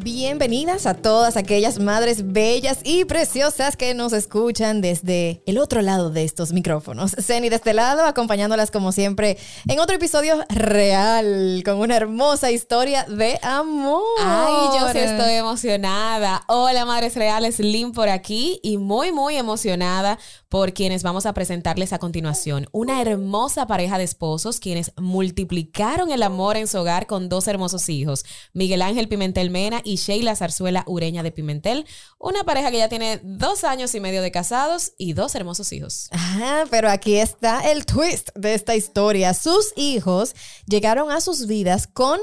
Bienvenidas a todas aquellas madres bellas y preciosas que nos escuchan desde el otro lado de estos micrófonos. Ceni de este lado, acompañándolas como siempre en otro episodio real, con una hermosa historia de amor. Ay, yo sí estoy emocionada. Hola, madres reales, Lynn por aquí y muy, muy emocionada por quienes vamos a presentarles a continuación. Una hermosa pareja de esposos quienes multiplicaron el amor en su hogar con dos hermosos hijos, Miguel Ángel Pimentel Mena y Sheila Zarzuela Ureña de Pimentel. Una pareja que ya tiene dos años y medio de casados y dos hermosos hijos. Ajá, pero aquí está el twist de esta historia. Sus hijos llegaron a sus vidas con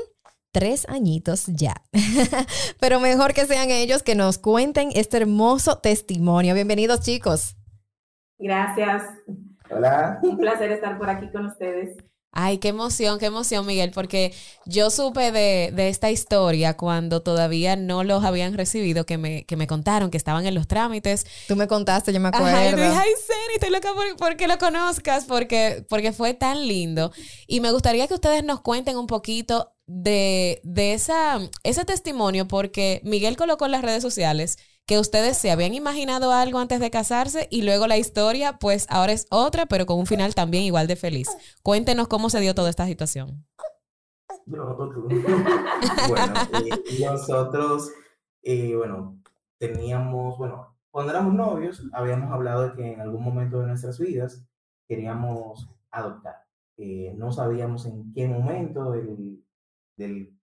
tres añitos ya. Pero mejor que sean ellos que nos cuenten este hermoso testimonio. Bienvenidos chicos. Gracias. Hola. Un placer estar por aquí con ustedes. Ay, qué emoción, qué emoción, Miguel, porque yo supe de, de, esta historia cuando todavía no los habían recibido, que me, que me contaron que estaban en los trámites. Tú me contaste, yo me acuerdo. Ajá, y dije, ay, Seni, estoy loca por, porque lo conozcas, porque, porque fue tan lindo. Y me gustaría que ustedes nos cuenten un poquito de, de esa, ese testimonio, porque Miguel colocó en las redes sociales que ustedes se habían imaginado algo antes de casarse y luego la historia, pues ahora es otra, pero con un final también igual de feliz. Cuéntenos cómo se dio toda esta situación. bueno, eh, nosotros, eh, bueno, teníamos, bueno, cuando éramos novios, habíamos hablado de que en algún momento de nuestras vidas queríamos adoptar. Eh, no sabíamos en qué momento del, del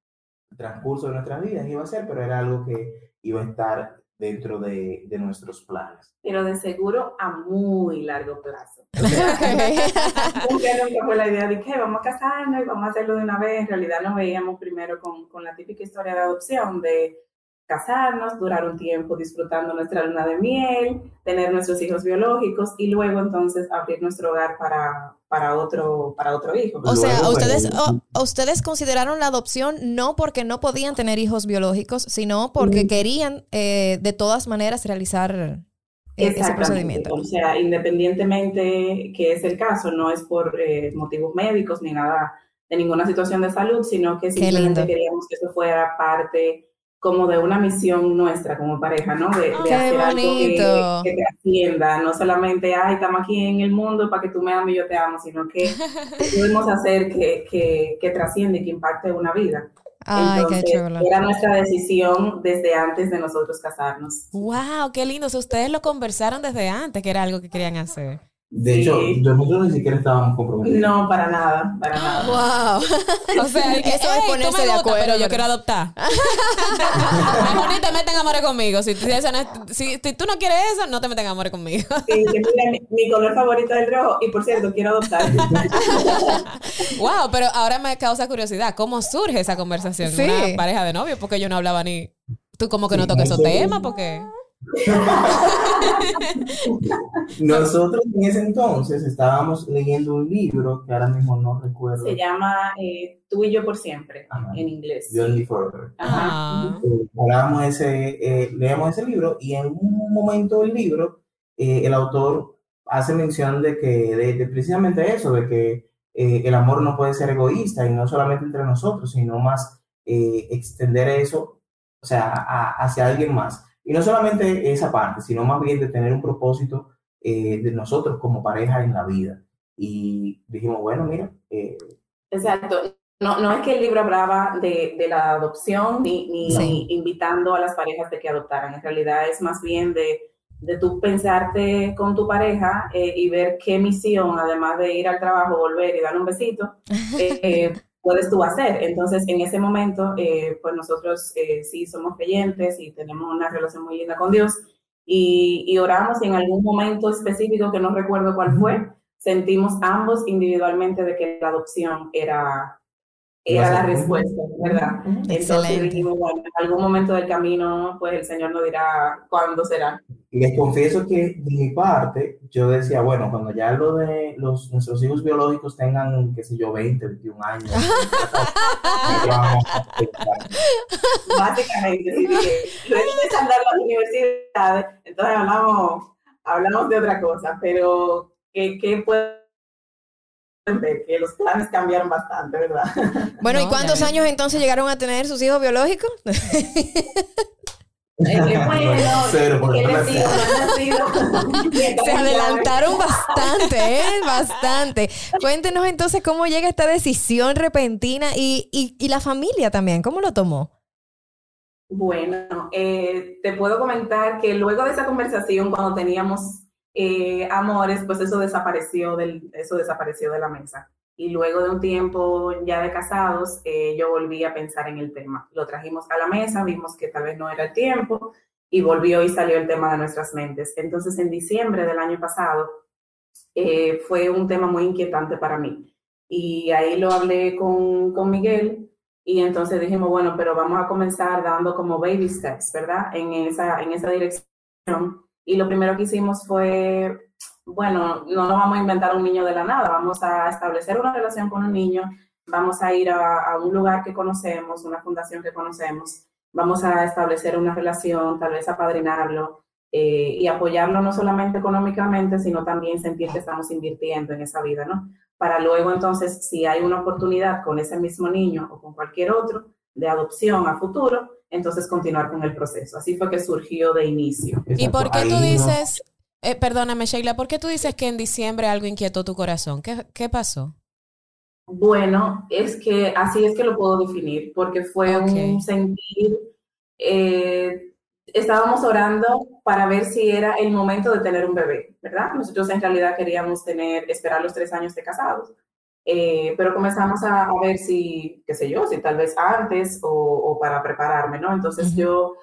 transcurso de nuestras vidas iba a ser, pero era algo que iba a estar dentro de, de, nuestros planes. Pero de seguro a muy largo plazo. nunca fue la idea de que vamos a casarnos y vamos a hacerlo de una vez. En realidad nos veíamos primero con, con la típica historia de adopción de casarnos, durar un tiempo disfrutando nuestra luna de miel, tener nuestros hijos biológicos y luego entonces abrir nuestro hogar para, para, otro, para otro hijo. O sea, ustedes, o, ustedes consideraron la adopción no porque no podían tener hijos biológicos, sino porque querían eh, de todas maneras realizar ese procedimiento. O sea, independientemente que es el caso, no es por eh, motivos médicos ni nada de ninguna situación de salud, sino que simplemente queríamos que eso fuera parte como de una misión nuestra como pareja, ¿no? De, de hacer bonito. algo que, que, trascienda, no solamente, ay, estamos aquí en el mundo para que tú me ames y yo te amo, sino que podemos hacer que, que, que trasciende y que impacte una vida. Ay, Entonces, qué chulo. Era nuestra decisión desde antes de nosotros casarnos. ¡Wow! ¡Qué lindo! O sea, ustedes lo conversaron desde antes, que era algo que querían hacer. De hecho, sí. nosotros ni siquiera estábamos comprometidos. No, para nada, para nada. Wow. O sea, eso es ponerse de acuerdo. Pero yo quiero adoptar. Mejor ni te meten amores conmigo. Si, si, no, si, si, tú no quieres eso, no te meten amores conmigo. Sí, mira, mi, mi, color favorito es el rojo. Y por cierto, quiero adoptar. wow, pero ahora me causa curiosidad. ¿Cómo surge esa conversación sí. una pareja de novios? Porque yo no hablaba ni... Tú como que no toques esos temas, porque... Nosotros en ese entonces estábamos leyendo un libro que ahora mismo no recuerdo. Se llama eh, Tú y yo por siempre, Ajá. en inglés. You and me forever. Ah. Eh, ese, eh, leíamos ese libro y en un momento del libro eh, el autor hace mención de que, de, de precisamente eso, de que el amor no puede ser egoísta y no solamente entre nosotros, sino más extender eso, o sea, a, hacia alguien más. Y no solamente esa parte, sino más bien de tener un propósito eh, de nosotros como pareja en la vida. Y dijimos, bueno, mira. Eh, Exacto. No, no es que el libro hablaba de, de la adopción ni, ni, sí. ni, invitando a las parejas de que adoptaran. En realidad es más bien de, de tú pensarte con tu pareja eh, y ver qué misión, además de ir al trabajo, volver y dar un besito, eh, puedes tú hacer. Entonces, en ese momento, eh, pues nosotros eh, sí somos creyentes y tenemos una relación muy linda con Dios y, y, oramos y en algún momento específico, que no recuerdo cuál fue, sentimos ambos individualmente de que la adopción era, era la respuesta, ¿verdad? Entonces dijimos, bueno, en algún momento del camino, pues el Señor nos dirá cuándo será. Les confieso que de mi parte, yo decía, bueno, cuando ya lo de los, nuestros hijos biológicos tengan, qué sé yo, 20, 21 años, Básicamente, sí, luego de andar las universidades, entonces hablamos, hablamos de otra cosa, pero ¿qué, qué puede que los planes cambiaron bastante, ¿verdad? Bueno, ¿y cuántos años entonces llegaron a tener sus hijos biológicos? Se adelantaron bastante, ¿eh? Bastante. Cuéntenos entonces cómo llega esta decisión repentina y, y, la familia también, ¿cómo lo tomó? Bueno, eh, te puedo comentar que luego de esa conversación, cuando teníamos eh, amores, pues eso desapareció, eso desapareció de la mesa. Y luego de un tiempo ya de casados, eh, yo volví a pensar en el tema. Lo trajimos a la mesa, vimos que tal vez no era el tiempo y volvió y salió el tema de nuestras mentes. Entonces, en diciembre del año pasado, eh, fue un tema muy inquietante para mí. Y ahí lo hablé con, con Miguel y entonces dijimos, bueno, pero vamos a comenzar dando como baby steps, ¿verdad? En esa, en esa dirección y lo primero que hicimos fue, bueno, no nos vamos a inventar un niño de la nada, vamos a establecer una relación con un niño, vamos a ir a, un lugar que conocemos, una fundación que conocemos, vamos a establecer una relación, tal vez apadrinarlo eh, y apoyarlo no solamente económicamente, sino también sentir que estamos invirtiendo en esa vida, ¿no? Para luego entonces, si hay una oportunidad con ese mismo niño o con cualquier otro de adopción a futuro, entonces continuar con el proceso. Así fue que surgió de inicio. ¿Y por qué tú dices, eh, perdóname Sheila, por qué tú dices que en diciembre algo inquietó tu corazón? ¿Qué, qué pasó? Bueno, es que así es que lo puedo definir, porque fue un sentir, eh, estábamos orando para ver si era el momento de tener un bebé, ¿verdad? Nosotros en realidad queríamos tener, esperar los tres años de casados. Eh, pero comenzamos a, ver si, qué sé yo, si tal vez antes o, para prepararme, ¿no? Entonces yo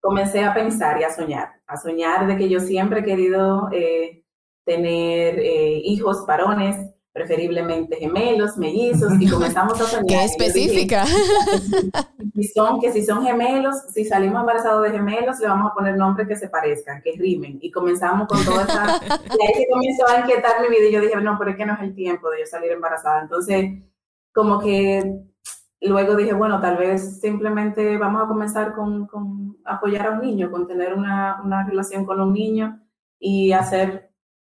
comencé a pensar y a soñar, a soñar de que yo siempre he querido eh, tener eh, hijos varones, preferiblemente gemelos, mellizos, y comenzamos a soñar. ¡Qué específica! que, si son, que si son gemelos, si salimos embarazados de gemelos, le vamos a poner nombres que se parezcan, que rimen. Y comenzamos con toda esa... y ahí se comenzó a inquietar mi vida y yo dije, no, pero es que no es el tiempo de yo salir embarazada. Entonces, como que luego dije, bueno, tal vez simplemente vamos a comenzar con, con apoyar a un niño, con tener una, una relación con un niño y hacer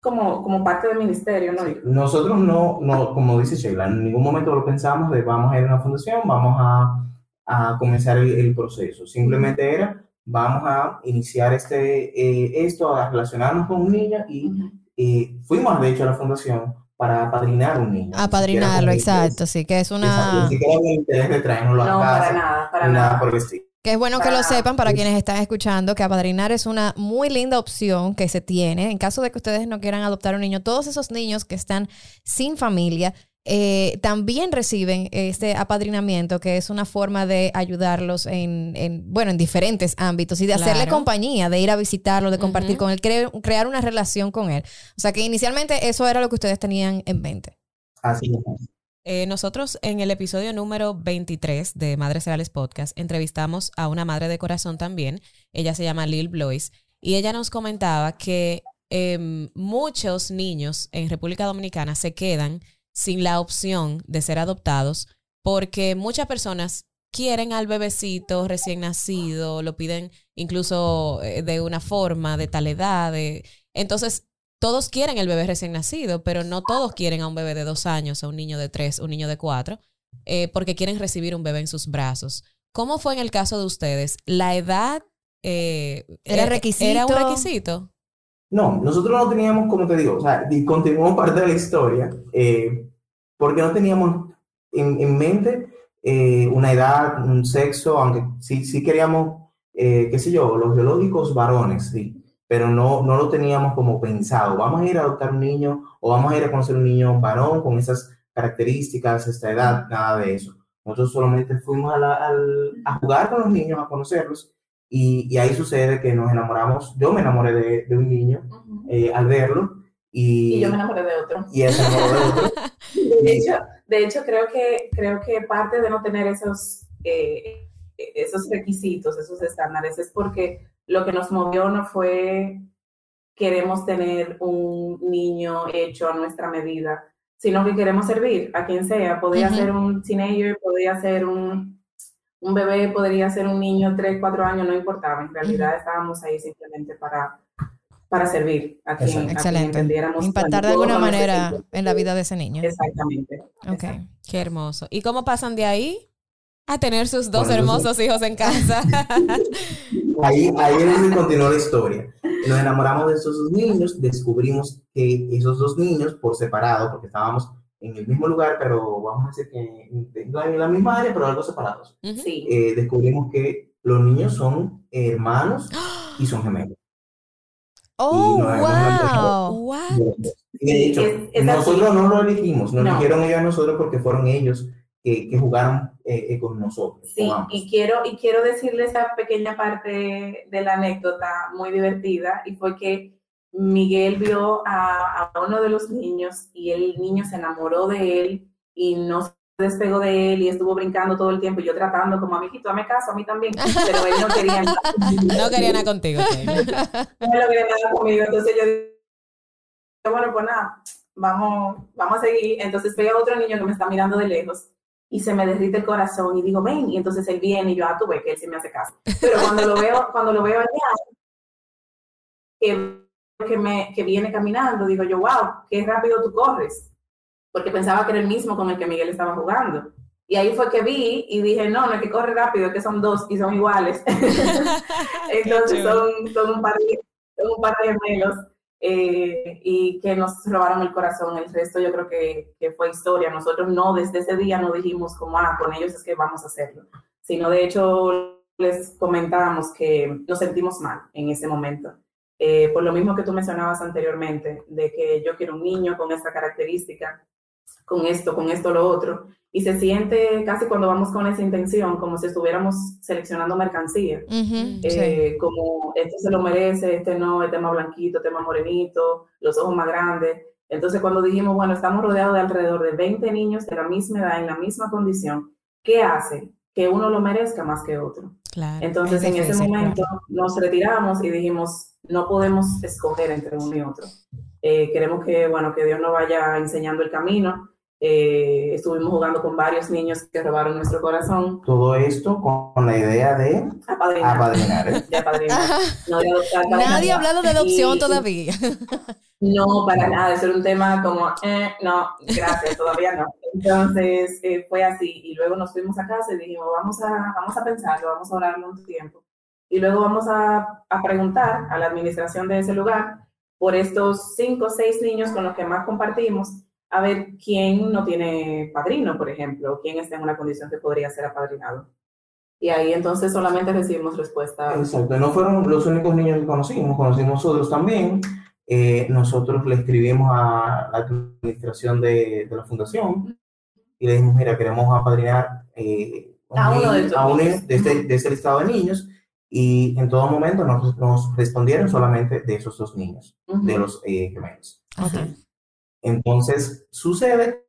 como, como parte del ministerio, ¿no? Nosotros no, no, como dice Sheila, en ningún momento lo pensamos de vamos a ir a una fundación, vamos a, a comenzar el, proceso. Simplemente era, vamos a iniciar este, eh, esto, a relacionarnos con un niño y eh, fuimos, de hecho, a la fundación para apadrinar un niño. Apadrinarlo, exacto, sí, que es una... Ni siquiera el interés de traernos a no, para nada, para nada. nada porque sí. Que es bueno que lo sepan para quienes están escuchando que apadrinar es una muy linda opción que se tiene en caso de que ustedes no quieran adoptar un niño. Todos esos niños que están sin familia eh, también reciben este apadrinamiento, que es una forma de ayudarlos en, bueno, en diferentes ámbitos y de hacerle compañía, de ir a visitarlo, de compartir con él, crear una relación con él. O sea que inicialmente eso era lo que ustedes tenían en mente. Así es. Eh, nosotros en el episodio número 23 de Madres Reales Podcast entrevistamos a una madre de corazón también. Ella se llama Lil Blois y ella nos comentaba que em, muchos niños en República Dominicana se quedan sin la opción de ser adoptados porque muchas personas quieren al bebecito recién nacido, lo piden incluso eh, de una forma, de tal edad. Entonces, todos quieren el bebé recién nacido, pero no todos quieren a un bebé de dos años, a un niño de tres, un niño de cuatro, eh, porque quieren recibir un bebé en sus brazos. ¿Cómo fue en el caso de ustedes? ¿La edad eh, ¿Era, requisito? ¿Era un requisito? No, nosotros no teníamos, como te digo, o sea, y continuamos parte de la historia, eh, porque no teníamos en, mente una edad, un sexo, aunque sí, sí queríamos, qué sé yo, los biológicos varones, sí pero no, no lo teníamos como pensado. Vamos a ir a adoptar un niño o vamos a ir a conocer un niño varón con esas características, esta edad, nada de eso. Nosotros solamente fuimos a, a jugar con los niños, a conocerlos, y, y, ahí sucede que nos enamoramos. Yo me enamoré de, de un niño eh, al verlo. Y, y, yo me enamoré de otro. Y él se enamoró de otro. De hecho, creo que, creo que parte de no tener esos, eh, esos requisitos, esos estándares, es porque lo que nos movió no fue queremos tener un niño hecho a nuestra medida, sino que queremos servir a quien sea. Podría ser un teenager, podría ser un, un bebé, podría ser un niño, tres, cuatro años, no importaba. En realidad estábamos ahí simplemente para, para servir a quien, Excelente. Impactar de alguna manera en la vida de ese niño. Exactamente. Ok. Qué hermoso. ¿Y cómo pasan de ahí a tener sus dos hermosos hijos en casa? ahí, ahí es donde continuó la historia. Nos enamoramos de esos dos niños, descubrimos que esos dos niños, por separado, porque estábamos en el mismo lugar, pero vamos a decir que no en la misma área, pero algo separados. Sí. Eh, descubrimos que los niños son hermanos y son gemelos. Oh, wow. What? De hecho, Es- es nosotros así. no lo elegimos, nos No. eligieron ellos a nosotros porque fueron ellos que, que jugaron eh, eh, con nosotros. Sí, con y quiero, y quiero decirle esa pequeña parte de la anécdota muy divertida, y fue que Miguel vio a, a uno de los niños y el niño se enamoró de él y no se despegó de él y estuvo brincando todo el tiempo y yo tratando como amiguito, dame caso, a mí también, pero él no quería nada. No quería nada contigo. No lo quería nada conmigo, entonces yo dije, bueno, pues nada, vamos, vamos a seguir. Entonces veo a otro niño que me está mirando de lejos y se me derrite el corazón y digo, ven, y entonces él viene y yo, ah, tú ves que él sí me hace caso. Pero cuando lo veo, cuando lo veo allá, que, que, me, que viene caminando, digo yo, wow, qué rápido tú corres, porque pensaba que era el mismo con el que Miguel estaba jugando. Y ahí fue que vi y dije, no, no es que corre rápido, es que son dos y son iguales. Entonces son, son, un par de, son un par de gemelos eh, y que nos robaron el corazón. El resto yo creo que, que fue historia. Nosotros no, desde ese día no dijimos como, ah, con ellos es que vamos a hacerlo. Sino de hecho les comentábamos que nos sentimos mal en ese momento. Eh, por lo mismo que tú mencionabas anteriormente, de que yo quiero un niño con esta característica, con esto, con esto, lo otro, y se siente casi cuando vamos con esa intención, como si estuviéramos seleccionando mercancía, Ujú, sí. eh, como este se lo merece, este no, este más blanquito, este más morenito, los ojos más grandes. Entonces cuando dijimos, bueno, estamos rodeados de alrededor de 20 niños de la misma edad, en la misma condición, ¿qué hace? Que uno lo merezca más que otro. Claro. Entonces, es en ese momento nos retiramos y dijimos, no podemos escoger entre uno y otro. Eh, queremos que, bueno, que Dios nos vaya enseñando el camino. Eh, estuvimos jugando con varios niños que robaron nuestro corazón. Todo esto con, con la idea de Apadrinar. apadrinar. ¿eh? de apadrinar. No de adoptar Nadie ha hablado de adopción Y- todavía. No, para nada, eso era un tema como, eh, no, gracias, todavía no. Entonces eh, fue así y luego nos fuimos a casa y dijimos, vamos a, vamos a pensarlo, vamos a orarlo un tiempo. Y luego vamos a, a preguntar a la administración de ese lugar por estos cinco o seis niños con los que más compartimos, a ver quién no tiene padrino, por ejemplo, o quién está en una condición que podría ser apadrinado. Y ahí entonces solamente recibimos respuesta. Exacto, no fueron los únicos niños que conocimos, conocimos otros también. Eh, nosotros le escribimos a la administración de, de la fundación y le dijimos, mira, queremos apadrinar eh, un A uno niño- de estos a un niño de, este, de este listado de niños y en todo momento nos, nos respondieron solamente de esos dos niños, Ujú. de los eh, gemelos. Ajá. Entonces sucede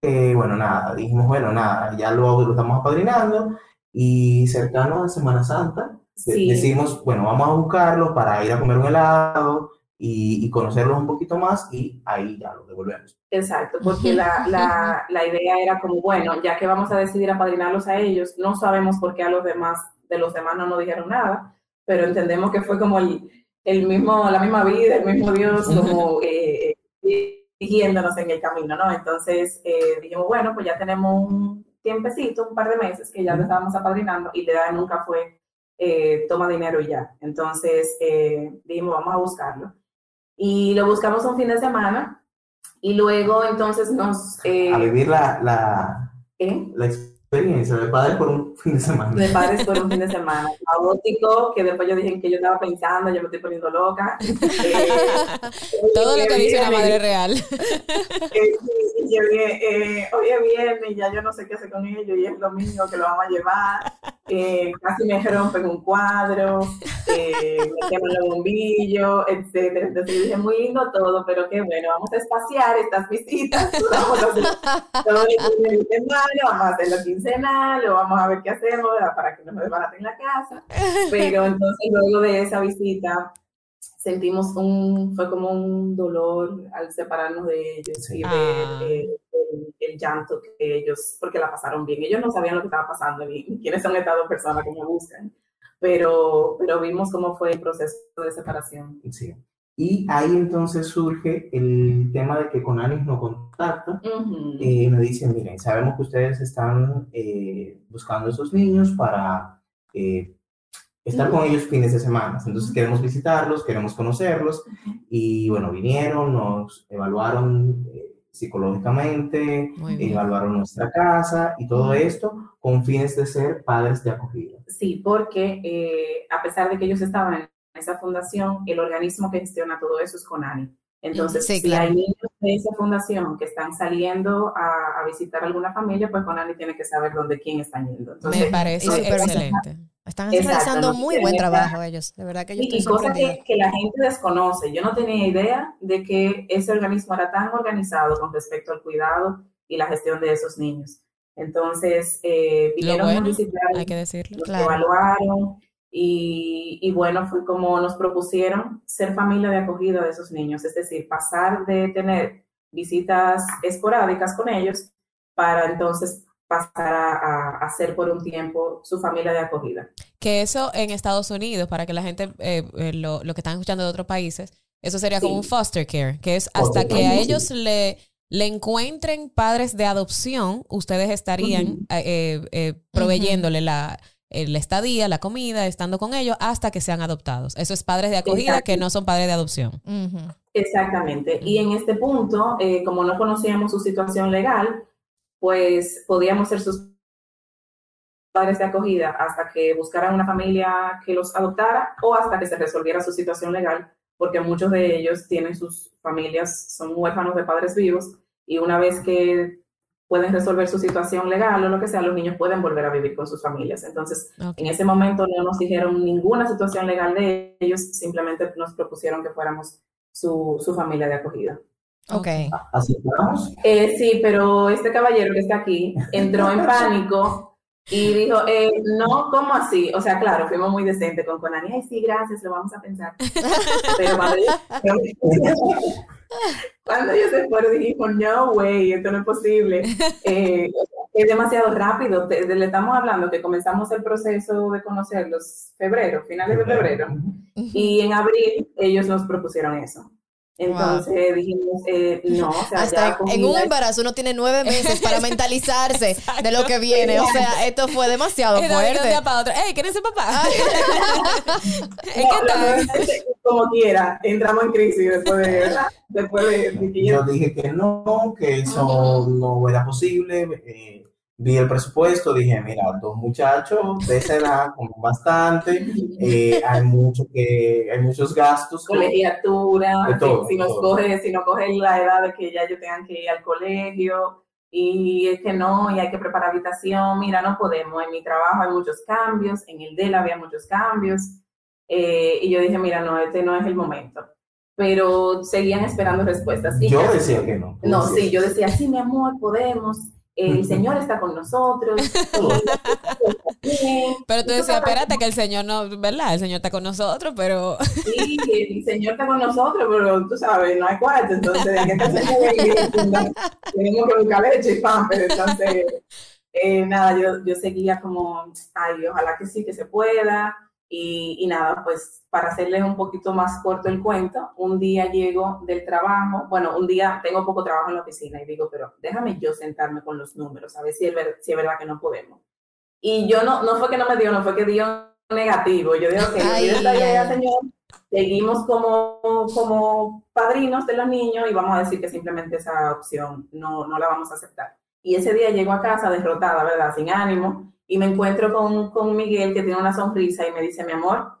que, bueno, nada, dijimos, bueno, nada, ya lo, lo estamos apadrinando y cercano a Semana Santa Sí. decidimos, bueno, vamos a buscarlos para ir a comer un helado y, y conocerlos un poquito más y ahí ya los devolvemos. Exacto, porque la, la, la idea era como, bueno, ya que vamos a decidir apadrinarlos a ellos, no sabemos por qué a los demás, de los demás no nos dijeron nada, pero entendemos que fue como el, el mismo, la misma vida, el mismo Dios, como eh, eh, dirigiéndonos en el camino, ¿no? Entonces eh, dijimos, bueno, pues ya tenemos un tiempecito, un par de meses que ya lo estábamos apadrinando y la idea nunca fue eh, toma dinero y ya. Entonces eh, dijimos, vamos a buscarlo. Y lo buscamos un fin de semana y luego entonces nos... eh, A vivir la, la, la experiencia de padre por un fin de semana. de padres por un fin de semana. Caótico, que después yo dije que yo estaba pensando, yo me estoy poniendo loca. Eh, Todo lo que dice una viene, madre real. eh, sí, y yo dije, eh, hoy es viernes y ya yo no sé qué hacer con ellos y es lo mismo que lo vamos a llevar. Eh, casi me rompen un cuadro, eh, me queman el bombillo, etcétera. Entonces dije, muy lindo todo, pero qué bueno, vamos a espaciar estas visitas, vamos a hacer hacerlo quincenal, o vamos a ver qué hacemos para que no me desbaraten la casa. Pero entonces luego de esa visita sentimos un, fue como un dolor al separarnos de ellos y ver ah. eh, el, llanto que ellos, porque la pasaron bien. Ellos no sabían lo que estaba pasando ni, quiénes son estas dos personas que me buscan, pero, pero vimos cómo fue el proceso de separación. Sí. Y ahí entonces surge el tema de que con Anis no contacta y me dicen, miren, sabemos que ustedes están eh, buscando a esos niños para eh, estar con ellos fines de semana. Entonces queremos visitarlos, queremos conocerlos y bueno, vinieron, nos evaluaron eh, psicológicamente, evaluaron nuestra casa y todo esto con fines de ser padres de acogida. Sí, porque eh, a pesar de que ellos estaban en esa fundación, el organismo que gestiona todo eso es CONANI. Entonces, si hay niños de esa fundación que están saliendo a, visitar alguna familia, pues CONANI tiene que saber dónde quién están yendo. Me parece excelente. Están realizando muy buen trabajo ellos, de verdad que Y cosas que, que, la gente desconoce. Yo no tenía idea de que ese organismo era tan organizado con respecto al cuidado y la gestión de esos niños. Entonces, eh, vinieron a visitar, hay que decirlo, evaluaron y, y, bueno, fue como nos propusieron ser familia de acogida de esos niños, es decir, pasar de tener visitas esporádicas con ellos para entonces pasar a, a, ser por un tiempo su familia de acogida. Que eso en Estados Unidos, para que la gente, eh, eh, lo, lo, que están escuchando de otros países, eso sería como un foster care, que es hasta que a ellos le, le encuentren padres de adopción, ustedes estarían eh, proveyéndole la, la estadía, la comida, estando con ellos hasta que sean adoptados. Eso es padres de acogida que no son padres de adopción. Exactamente. Y en este punto, como no conocíamos su situación legal, pues podíamos ser sus padres de acogida hasta que buscaran una familia que los adoptara o hasta que se resolviera su situación legal, porque muchos de ellos tienen sus familias, son huérfanos de padres vivos y una vez que pueden resolver su situación legal o lo que sea, los niños pueden volver a vivir con sus familias. Entonces, en ese momento no nos dijeron ninguna situación legal de ellos, simplemente nos propusieron que fuéramos su, su familia de acogida. Ok. ¿Así eh, sí, pero este caballero que está aquí entró en pánico y dijo, eh, no, ¿cómo así? O sea, claro, fuimos muy decentes con Conani. Ay, sí, gracias, lo vamos a pensar. pero cuando yo, se fue, dijo, no, way, esto no es posible. Eh, es demasiado rápido. le estamos hablando que comenzamos el proceso de conocerlos febrero, finales de febrero. Y en abril ellos nos propusieron eso. Entonces dijimos, eh, no, o sea, Hasta en un embarazo uno tiene nueve meses para mentalizarse de lo que viene. O sea, esto fue demasiado fuerte. De para otro. Ey, ¿quién es papá? ¿Qué tal? Como quiera, entramos en crisis después de, después de, Yo dije que no, que eso no era posible. Eh, vi el presupuesto, dije, mira, dos muchachos de esa edad, como bastante, eh, hay mucho que, hay muchos gastos. Colegiatura, si, nos Coge, si no cogen la edad de que ya ellos tengan que ir al colegio, y es que no, y hay que preparar habitación, mira, no podemos, en mi trabajo hay muchos cambios, en el de él había muchos cambios, eh, y yo dije, mira, no, este no es el momento. Pero seguían esperando respuestas. yo decía que no. No, sí, yo decía, sí, mi amor, podemos el Señor está con nosotros. pero tú decías, espérate que el Señor no, ¿verdad? El Señor está con nosotros, pero... Sí, el Señor está con nosotros, pero tú sabes, no hay cuarto, entonces hay que tenemos que buscar leche y pan, pero entonces, eh, nada, yo, yo seguía como, ay, ojalá que sí, que se pueda. Y, y, nada, pues para hacerles un poquito más corto el cuento, un día llego del trabajo, bueno, un día tengo poco trabajo en la oficina y digo, pero déjame yo sentarme con los números, a ver si es, si es verdad que no podemos. Y yo no, no fue que no me dio, no fue que dio negativo. Yo digo, que okay, señor, seguimos como, como padrinos de los niños y vamos a decir que simplemente esa opción no, no la vamos a aceptar. Y ese día llego a casa derrotada, ¿verdad? Sin ánimo, y me encuentro con, con Miguel que tiene una sonrisa y me dice, mi amor,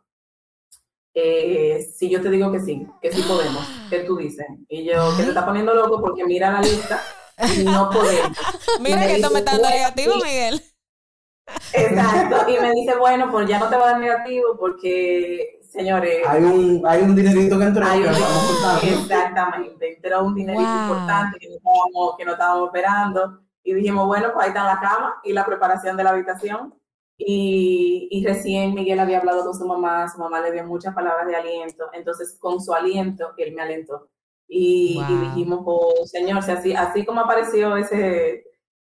eh, si yo te digo que sí, que sí podemos, ¿qué tú dices? Y yo, que te está poniendo loco porque mira la lista y no podemos. mira que esto me está dando negativo, Miguel. Exacto, y me dice, bueno, pues ya no te va a dar negativo porque, señores... Hay un, hay un dinerito que entró. Hay que un- vamos exactamente, entró un dinerito Wow. importante que no, estábamos, que no estábamos esperando. Y dijimos, bueno, pues ahí está la cama y la preparación de la habitación. Y, y recién Miguel había hablado con su mamá, su mamá le dio muchas palabras de aliento. Entonces, con su aliento, él me alentó. Y, dijimos, pues, señor, si así, así como apareció ese,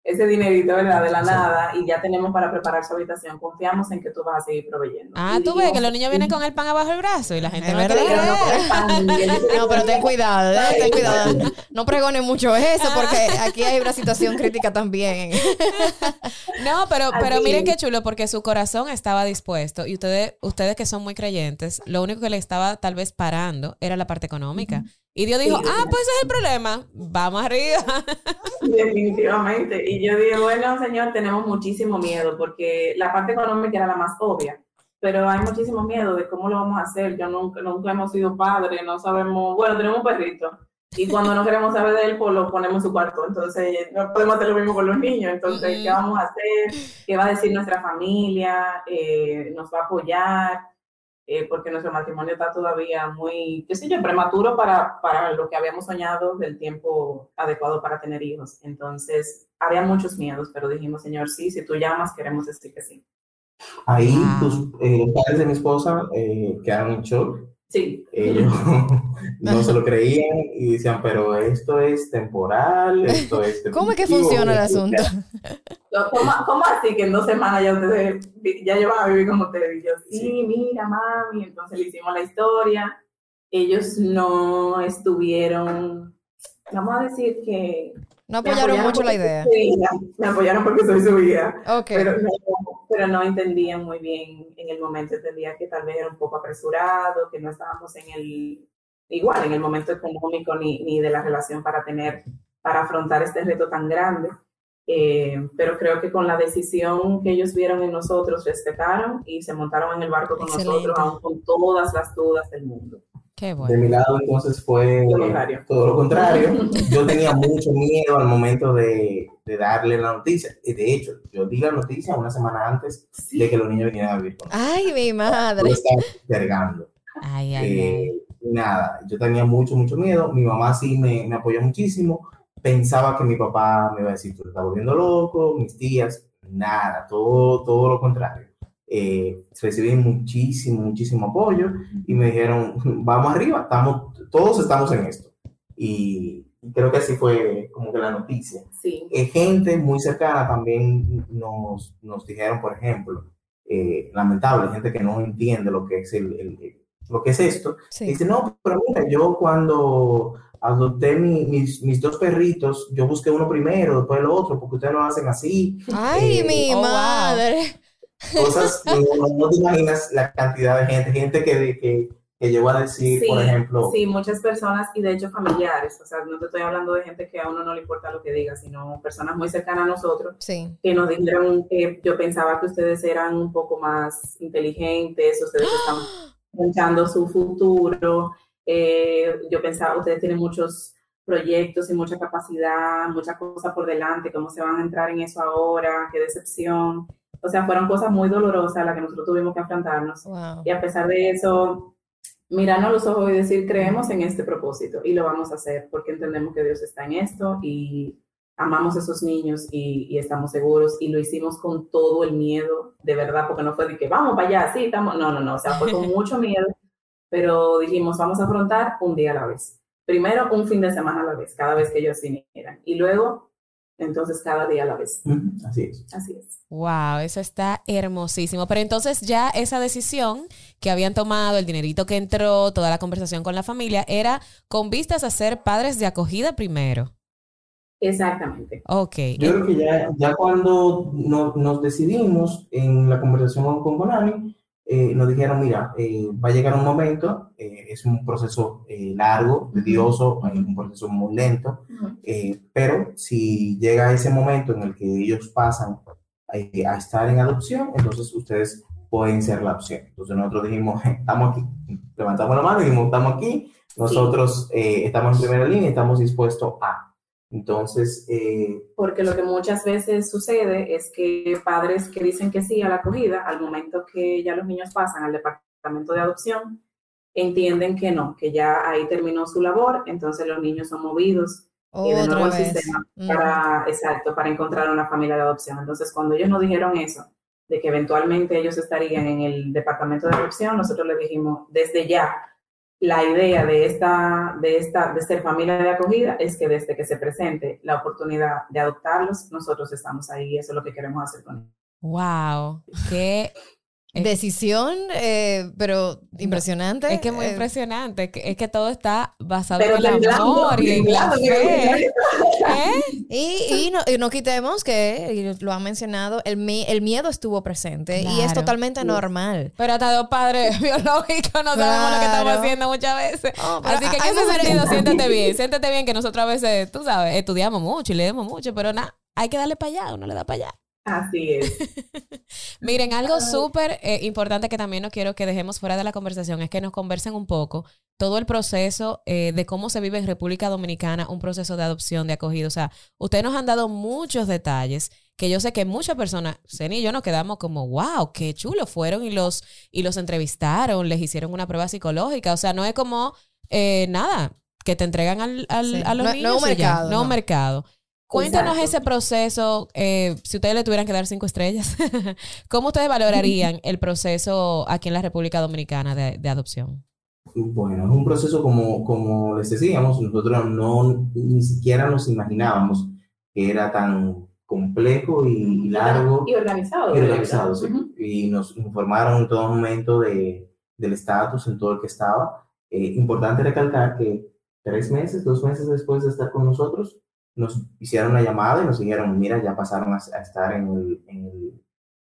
ese dinerito, ¿verdad? De la Sí. nada, y ya tenemos para preparar su habitación, confiamos en que tú vas a seguir proveyendo. Ah, Y tú ves que los niños vienen con el pan abajo del brazo y la gente no cree. pero no pero ten cuidado, ¿eh? ten cuidado. No pregones mucho eso, porque aquí hay una situación crítica también. No, pero, pero miren qué chulo, porque su corazón estaba dispuesto y ustedes, ustedes que son muy creyentes, lo único que le estaba tal vez parando era la parte económica. Y Dios dijo, ah, pues ese es el problema, vamos arriba. Definitivamente. Y yo dije, bueno, señor, tenemos muchísimo miedo porque la parte económica era la más obvia, pero hay muchísimo miedo de cómo lo vamos a hacer. Yo nunca, nunca hemos sido padres, no sabemos, bueno, tenemos un perrito y cuando no queremos saber de él, pues lo ponemos en su cuarto. Entonces, no podemos hacer lo mismo con los niños. Entonces, ¿qué vamos a hacer? ¿Qué va a decir nuestra familia? Eh, ¿Nos va a apoyar? Eh, porque nuestro matrimonio está todavía muy, qué sé yo, prematuro para, para lo que habíamos soñado del tiempo adecuado para tener hijos. Entonces, había muchos miedos, pero dijimos, Señor, sí, si tú llamas, queremos decir que sí. Ahí tus, eh, los padres de mi esposa eh, quedaron en shock. Sí. Ellos no se lo creían y decían, pero esto es temporal, esto es... ¿Cómo es que definitivo". funciona el asunto? ¿Cómo, cómo así que en dos semanas ya ustedes ya llevan a vivir como ustedes? Y yo, sí, mira, mami. Entonces le hicimos la historia. Ellos no estuvieron, vamos a decir que... No apoyaron mucho la idea. hija, Me apoyaron porque soy su hija. Ok. pero no, pero no entendían muy bien en el momento, entendían que tal vez era un poco apresurado, que no estábamos en el, igual, en el momento económico ni, ni de la relación para tener, para afrontar este reto tan grande. Eh, pero creo que con la decisión que ellos vieron en nosotros, respetaron y se montaron en el barco con Excelente. nosotros, aún con todas las dudas del mundo. Qué De mi lado entonces fue Lo contrario. todo lo contrario. Yo tenía mucho miedo al momento de, de darle la noticia. Y de hecho, yo di la noticia una semana antes de que los niños vinieran a vivir con nosotros. Ay, mi Yo madre. estaba cargando. Ay, ay, ay. Eh, nada, yo tenía mucho, mucho miedo. Mi mamá sí me, me apoyó muchísimo. Pensaba que mi papá me iba a decir, tú te estás volviendo loco, mis tías, nada, todo, todo lo contrario. Eh, recibí muchísimo, muchísimo apoyo y me dijeron, vamos arriba, estamos, todos estamos en esto. Y creo que así fue como que la noticia. Sí, Eh, gente muy cercana también nos, nos dijeron, por ejemplo, eh, lamentable, gente que no entiende lo que es, el, el- el- lo que es esto, Sí. Dice, no, pero mira, yo cuando adopté mi- mis, mis dos perritos, yo busqué uno primero, después el otro, porque ustedes lo hacen así. Ay, Eh, mi oh, wow. Cosas, no, no te imaginas la cantidad de gente, gente que, que, que llegó a decir, Sí, por ejemplo, sí, muchas personas y de hecho familiares, o sea, no te estoy hablando de gente que a uno no le importa lo que diga, sino personas muy cercanas a nosotros Sí. que nos dijeron que yo pensaba que ustedes eran un poco más inteligentes, ustedes están pensando su futuro, eh, yo pensaba, ustedes tienen muchos proyectos y mucha capacidad, muchas cosas por delante, cómo se van a entrar en eso ahora, qué decepción. O sea, fueron cosas muy dolorosas las que nosotros tuvimos que enfrentarnos. Wow. Y a pesar de eso, mirarnos a los ojos y decir, creemos en este propósito y lo vamos a hacer porque entendemos que Dios está en esto y amamos a esos niños y, y estamos seguros y lo hicimos con todo el miedo, de verdad, porque no fue de que vamos para allá, sí, estamos, no, no, no, o sea, fue con mucho miedo, pero dijimos, vamos a afrontar un día a la vez. Primero, un fin de semana a la vez, cada vez que ellos vinieran. Y luego, entonces, cada día a la vez. "Ujú, así es. Así es. Wow, eso está hermosísimo. Pero entonces ya esa decisión que habían tomado, el dinerito que entró, toda la conversación con la familia, era con vistas a ser padres de acogida primero. Exactamente. Ok. Yo creo que ya, ya cuando no- nos decidimos en la conversación con, con Konami, eh, nos dijeron, mira, eh, va a llegar un momento, eh, es un proceso eh, largo, tedioso, es un proceso muy lento, eh, pero si llega ese momento en el que ellos pasan eh, a estar en adopción, entonces ustedes pueden ser la opción. Entonces nosotros dijimos, estamos aquí, levantamos la mano dijimos, estamos aquí, nosotros eh, estamos en primera línea, estamos dispuestos a. Entonces... Eh, Porque lo que muchas veces sucede es que padres que dicen que sí a la acogida, al momento que ya los niños pasan al departamento de adopción, entienden que no, que ya ahí terminó su labor, entonces los niños son movidos y de nuevo al sistema para, exacto, para encontrar una familia de adopción. Entonces, cuando ellos nos dijeron eso, de que eventualmente ellos estarían en el departamento de adopción, nosotros les dijimos, desde ya, la idea de esta, de esta, de ser familia de acogida es que desde que se presente la oportunidad de adoptarlos, nosotros estamos ahí eso es lo que queremos hacer con ellos. Wow, qué Decisión, eh, pero impresionante. Es que muy eh, impresionante. Es que todo está basado en el amor y en la fe. ¿Eh? Y, no, quitemos que, lo ha mencionado, el, el miedo estuvo presente y es totalmente normal. Pero hasta dos padres biológicos no sabemos lo que estamos haciendo muchas veces. Oh, Así que en ese sentido, siéntete bien. Siéntete bien que nosotros a veces, tú sabes, estudiamos mucho y leemos mucho, pero nada, hay que darle para allá, uno le da para allá. Así es. Miren, algo súper eh, importante que también no quiero que dejemos fuera de la conversación es que nos conversen un poco todo el proceso eh, de cómo se vive en República Dominicana un proceso de adopción, de acogido. O sea, ustedes nos han dado muchos detalles que yo sé que muchas personas, Ceni y yo nos quedamos como, wow, qué chulo, fueron y los, y los entrevistaron, les hicieron una prueba psicológica. O sea, no es como eh, nada que te entregan al, al a los niños. No mercado. no un mercado. Cuéntanos ese proceso, eh, si ustedes le tuvieran que dar cinco estrellas, ¿cómo ustedes valorarían el proceso aquí en la República Dominicana de, adopción? Bueno, es un proceso como, como les decíamos, nosotros no ni siquiera nos imaginábamos que era tan complejo y largo. Y organizado. Y organizado, sí. Y nos informaron en todo momento de, del estatus en todo el que estaba. Eh, importante recalcar que tres meses, dos meses después de estar con nosotros, nos hicieron una llamada y nos dijeron, mira, ya pasaron a, estar en el, en el,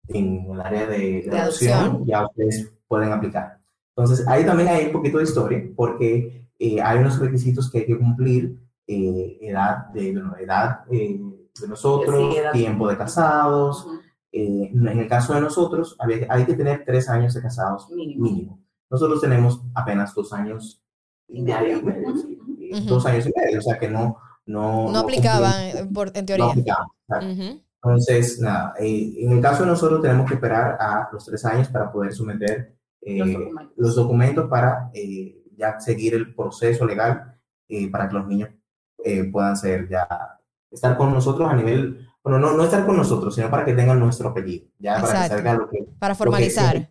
en el área de, adopción, ya ustedes pueden aplicar. Entonces, ahí también hay un poquito de historia, porque eh, hay unos requisitos que hay que cumplir, eh, edad, de, edad eh, de nosotros, tiempo de casados. en el caso de nosotros, hay que tener tres años de casados mínimo. Nosotros tenemos apenas dos años y medio, dos años y medio, o sea que no, no, no aplicaban por, en teoría. Entonces, nada, eh, en el caso de nosotros tenemos que esperar a los tres años para poder someter eh, los, documentos. para eh, ya seguir el proceso legal para que los niños puedan ser ya, estar con nosotros a nivel, bueno, no, no estar con nosotros, sino para que tengan nuestro apellido, ya para que salga lo que... Para formalizar.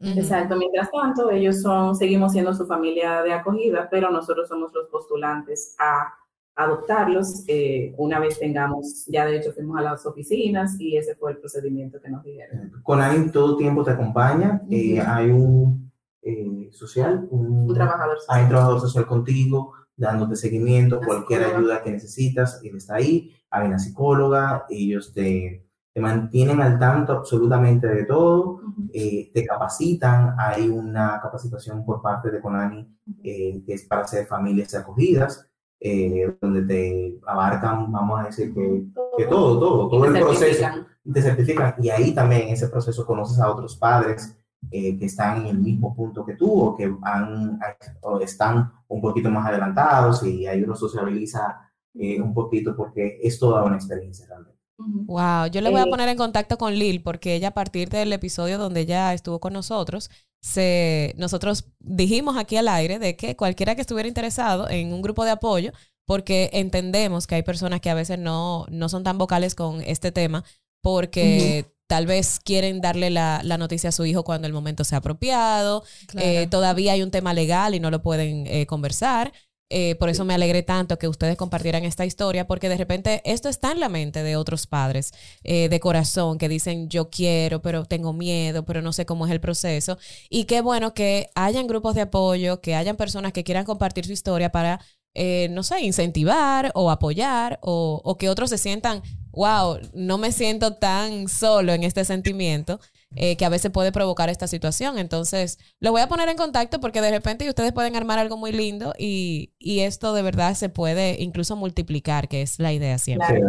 Exacto, mientras tanto, ellos son, seguimos siendo su familia de acogida, pero nosotros somos los postulantes a adoptarlos eh, una vez tengamos, ya de hecho fuimos a las oficinas y ese fue el procedimiento que nos dijeron. Con alguien todo tiempo te acompaña, eh, hay un eh, social, un, trabajador social. Hay un trabajador social contigo, dándote seguimiento, cualquier ayuda que necesitas, él está ahí, hay una psicóloga, ellos te, te mantienen al tanto absolutamente de todo, te capacitan, hay una capacitación por parte de Conani que es para hacer familias acogidas, eh, donde te abarcan, vamos a decir, que, que todo, todo, todo el proceso, te certifican. Y ahí también en ese proceso conoces a otros padres eh, que están en el mismo punto que tú o que han, o están un poquito más adelantados y ahí uno sociabiliza eh, un poquito porque es toda una experiencia realmente. Wow, yo le voy a poner en contacto con Lil porque ella a partir del episodio donde ella estuvo con nosotros, se, nosotros dijimos aquí al aire de que cualquiera que estuviera interesado en un grupo de apoyo, porque entendemos que hay personas que a veces no, no son tan vocales con este tema, porque tal vez quieren darle la, noticia a su hijo cuando el momento sea apropiado, eh, todavía hay un tema legal y no lo pueden eh, conversar. Eh, por eso me alegré tanto que ustedes compartieran esta historia, porque de repente esto está en la mente de otros padres eh, de corazón que dicen yo quiero, pero tengo miedo, pero no sé cómo es el proceso. Y qué bueno que hayan grupos de apoyo, que hayan personas que quieran compartir su historia para, eh, no sé, incentivar o apoyar o, o que otros se sientan, wow, no me siento tan solo en este sentimiento. Eh, que a veces puede provocar esta situación. Entonces, lo voy a poner en contacto porque de repente ustedes pueden armar algo muy lindo y, y esto de verdad se puede incluso multiplicar, que es la idea siempre.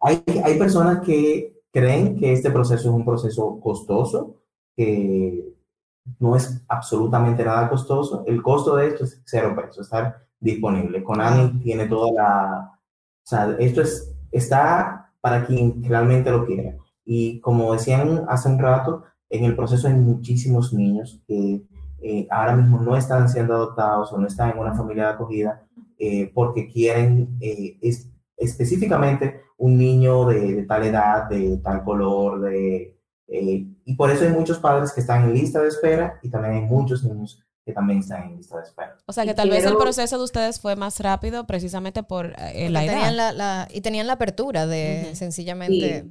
hay, hay personas que creen que este proceso es un proceso costoso, que no es absolutamente nada costoso. El costo de esto es cero pesos, estar disponible. Conani tiene toda la O sea, esto es, está para quien realmente lo quiera. Y como decían hace un rato, en el proceso hay muchísimos niños que eh, ahora mismo no están siendo adoptados o no están en una familia de acogida eh, porque quieren eh, específicamente un niño de, tal edad, de tal color, de, y por eso hay muchos padres que están en lista de espera y también hay muchos niños que también están en lista de espera. O sea que tal vez el proceso de ustedes fue más rápido precisamente por la edad. Tenían la, y tenían la apertura de sencillamente...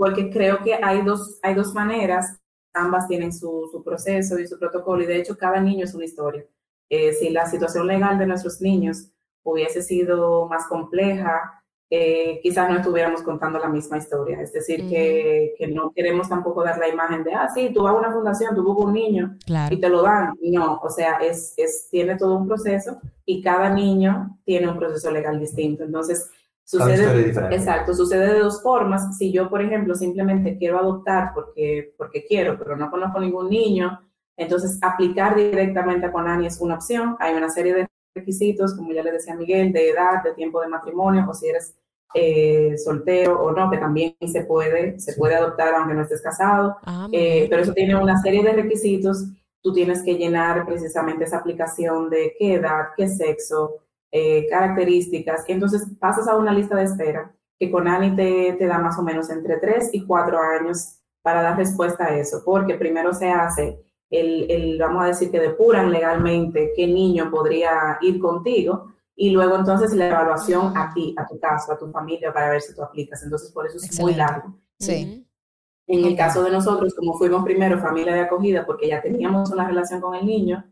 porque creo que hay dos, hay dos maneras ambas tienen su, su, proceso y su protocolo y de hecho cada niño es una historia. Eh, si la situación legal de nuestros niños hubiese sido más compleja, eh, quizás no estuviéramos contando la misma historia. Es decir, que, que, no queremos tampoco dar la imagen de, ah, sí, tú vas a una fundación, tú buscas un niño y te lo dan. No, o sea, es, es, tiene todo un proceso y cada niño tiene un proceso legal distinto. Entonces, Sucede, exacto, sucede de dos formas. Si yo, por ejemplo, simplemente quiero adoptar porque, porque quiero, pero no conozco ningún niño, entonces aplicar directamente a Conani es una opción. Hay una serie de requisitos, como ya le decía Miguel, de edad, de tiempo de matrimonio, o si eres eh, soltero o no, que también se puede, se puede adoptar aunque no estés casado. Ah, eh, pero eso tiene una serie de requisitos. Tú tienes que llenar precisamente esa aplicación de qué edad, qué sexo, eh, características, entonces pasas a una lista de espera que con Ani te, te, da más o menos entre 3 y 4 años para dar respuesta a eso, porque primero se hace el, el, vamos a decir que depuran legalmente qué niño podría ir contigo, y luego entonces la evaluación a ti, a tu caso, a tu familia, para ver si tú aplicas. Entonces, por eso es muy largo. Sí. En el caso de nosotros, como fuimos primero familia de acogida, porque ya teníamos una relación con el niño,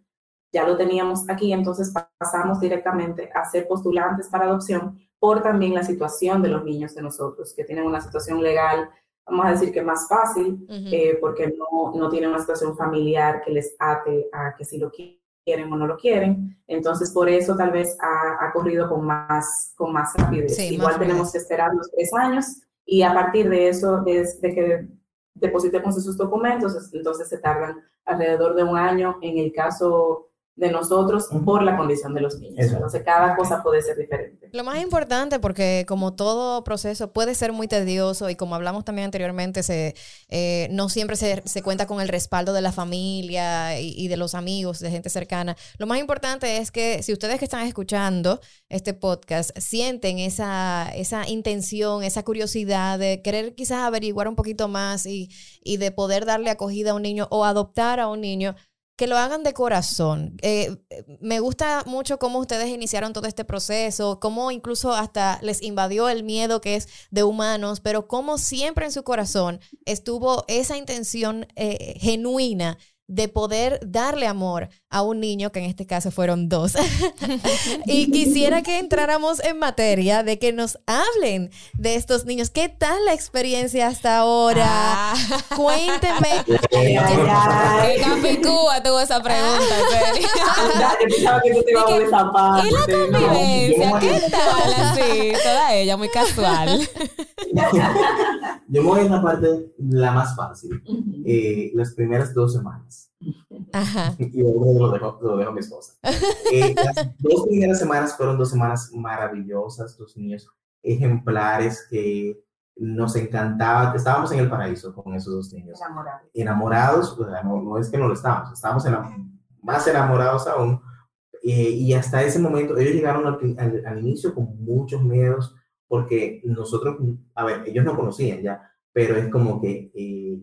ya lo teníamos aquí, entonces pasamos directamente a ser postulantes para adopción por también la situación de los niños de nosotros, que tienen una situación legal, vamos a decir que más fácil, eh, porque no, no tienen una situación familiar que les ate a que si lo quieren o no lo quieren. Entonces, por eso tal vez ha, corrido con más, con más rapidez. Igual tenemos que esperar los tres años y a partir de eso, desde que depositemos esos documentos, entonces se tardan alrededor de un año. En el caso de nosotros por la condición de los niños. Entonces, cada cosa puede ser diferente. Lo más importante, porque como todo proceso puede ser muy tedioso y como hablamos también anteriormente, se, eh, no siempre se, se, cuenta con el respaldo de la familia y, de los amigos, de gente cercana. Lo más importante es que si ustedes que están escuchando este podcast sienten esa, esa intención, esa curiosidad de querer quizás averiguar un poquito más y, y de poder darle acogida a un niño o adoptar a un niño, que lo hagan de corazón. Eh, me gusta mucho cómo ustedes iniciaron todo este proceso, cómo incluso hasta les invadió el miedo que es de humanos, pero cómo siempre en su corazón estuvo esa intención eh, genuina de poder darle amor a un niño, que en este caso fueron dos. y quisiera que entráramos en materia de que nos hablen de estos niños. ¿Qué tal la experiencia hasta ahora? Ah. Cuéntenme. ¿Qué Capicúa tuvo esa pregunta? ¿Y la convivencia? ¿Qué tal así? Toda ella, muy casual. Yo me voy en la parte la más fácil, eh, las primeras dos semanas. Ajá. Y luego lo dejo, lo dejo a mi esposa. Eh, las dos primeras semanas fueron dos semanas maravillosas, dos niños ejemplares que nos encantaba, estábamos en el paraíso con esos dos niños. Enamorados. Enamorados, no, es que no lo estábamos, estábamos más enamorados aún. Eh, y hasta ese momento, ellos llegaron al, al, inicio con muchos miedos, porque nosotros, a ver, ellos no conocían ya, pero es como que eh,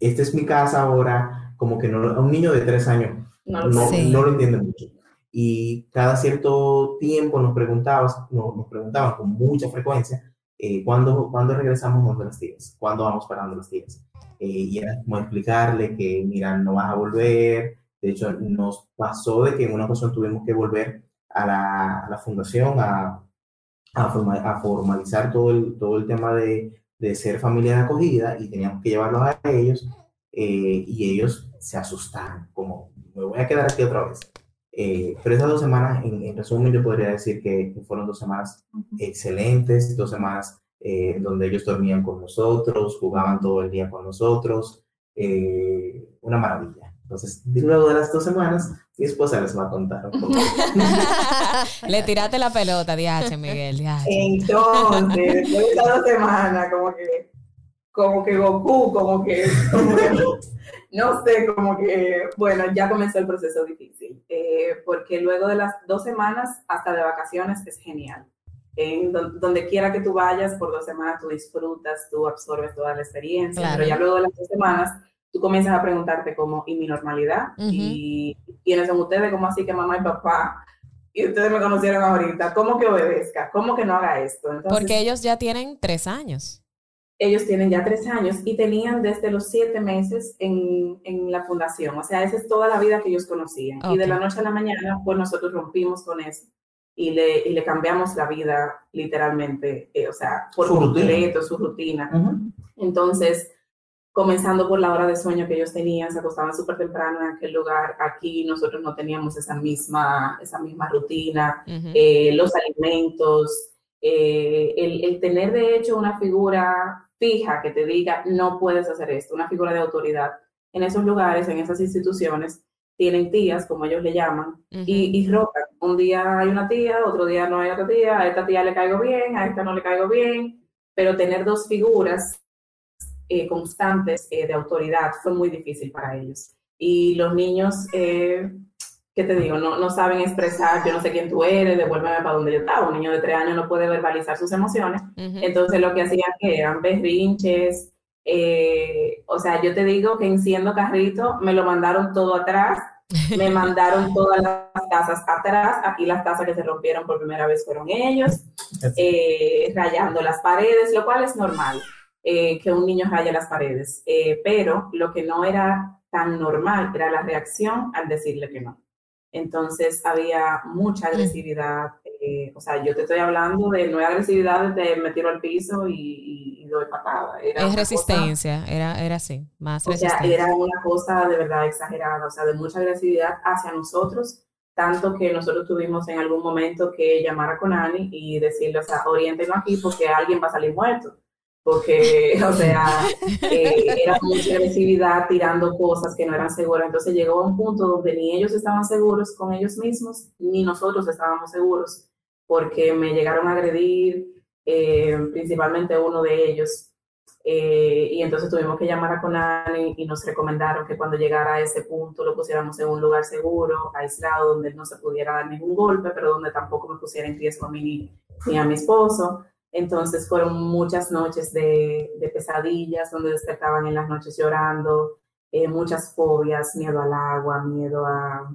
esta es mi casa ahora, como que no, un niño de tres años no, no, lo entiende mucho. Y cada cierto tiempo nos, preguntaban, nos, preguntaban con mucha frecuencia, eh, ¿cuándo, ¿cuándo, regresamos de las tías? ¿Cuándo vamos parando las tías? Eh, y era como explicarle que, mira, no vas a volver. De hecho, nos pasó de que en una ocasión tuvimos que volver a la, a la fundación a a, formalizar todo el, todo el tema de, de, ser familia de acogida y teníamos que llevarlos a ellos eh, y ellos se asustaron, como me voy a quedar aquí otra vez. Eh, pero esas dos semanas, en, resumen, yo podría decir que, fueron dos semanas excelentes, dos semanas eh, donde ellos dormían con nosotros, jugaban todo el día con nosotros, una maravilla Entonces, luego de las dos semanas, mi esposa les va a contar un poco. Le tiraste la pelota, DH, Miguel. DH. Entonces, después de estas dos semanas, como que, como que Goku, como que, como que no sé, como que, bueno, ya comenzó el proceso difícil, eh, porque luego de las dos semanas, hasta de vacaciones, es genial. En donde quiera que tú vayas, por dos semanas tú disfrutas, tú absorbes toda la experiencia, pero ya luego de las dos semanas tú comienzas a preguntarte como, ¿y mi normalidad? ¿Y quiénes son ustedes? ¿Cómo así que mamá y papá? Y ustedes me conocieron ahorita, ¿cómo que obedezca? ¿Cómo que no haga esto? Porque ellos ya tienen tres años. Ellos tienen ya tres años y tenían desde los siete meses en, en la fundación. O sea, esa es toda la vida que ellos conocían. Y de la noche a la mañana, pues nosotros rompimos con eso y le, y le cambiamos la vida literalmente, eh, o sea, por completo, su rutina. Entonces, comenzando por la hora de sueño que ellos tenían, se acostaban súper temprano en aquel lugar. Aquí nosotros no teníamos esa misma, esa misma rutina, eh, los alimentos, eh, el, el, tener de hecho una figura fija que te diga, no puedes hacer esto, una figura de autoridad. En esos lugares, en esas instituciones, tienen tías, como ellos le llaman, y, y rotan. Un día hay una tía, otro día no hay otra tía, a esta tía le caigo bien, a esta no le caigo bien, pero tener dos figuras eh, constantes eh, de autoridad fue muy difícil para ellos. Y los niños, eh, ¿qué te digo? No, no saben expresar, yo no sé quién tú eres, devuélveme para donde yo estaba. Un niño de tres años no puede verbalizar sus emociones. Entonces lo que hacían eran berrinches. o sea, yo te digo que enciendo carrito, me lo mandaron todo atrás, me mandaron todas las tazas atrás. Aquí las tazas que se rompieron por primera vez fueron ellos, rayando las paredes, lo cual es normal. Eh, que un niño raya las paredes, eh, pero lo que no era tan normal era la reacción al decirle que no. Entonces había mucha mm. agresividad, eh, o sea, yo te estoy hablando de no agresividad de me tiro al piso y, doy patada. es resistencia, era, era así, más resistencia. O sea, era una cosa de verdad exagerada, o sea, de mucha agresividad hacia nosotros, tanto que nosotros tuvimos en algún momento que llamar a Conani y decirle, o sea, oriéntenos aquí porque alguien va a salir muerto porque, o sea, eh, era mucha agresividad tirando cosas que no eran seguras. Entonces llegó a un punto donde ni ellos estaban seguros con ellos mismos, ni nosotros estábamos seguros, porque me llegaron a agredir, eh, principalmente uno de ellos. Eh, y entonces tuvimos que llamar a Conani y nos recomendaron que cuando llegara a ese punto lo pusiéramos en un lugar seguro, aislado, donde no se pudiera dar ningún golpe, pero donde tampoco me pusiera en riesgo a mí ni a mi esposo. Entonces fueron muchas noches de, pesadillas donde despertaban en las noches llorando, eh, muchas fobias, miedo al agua, miedo a,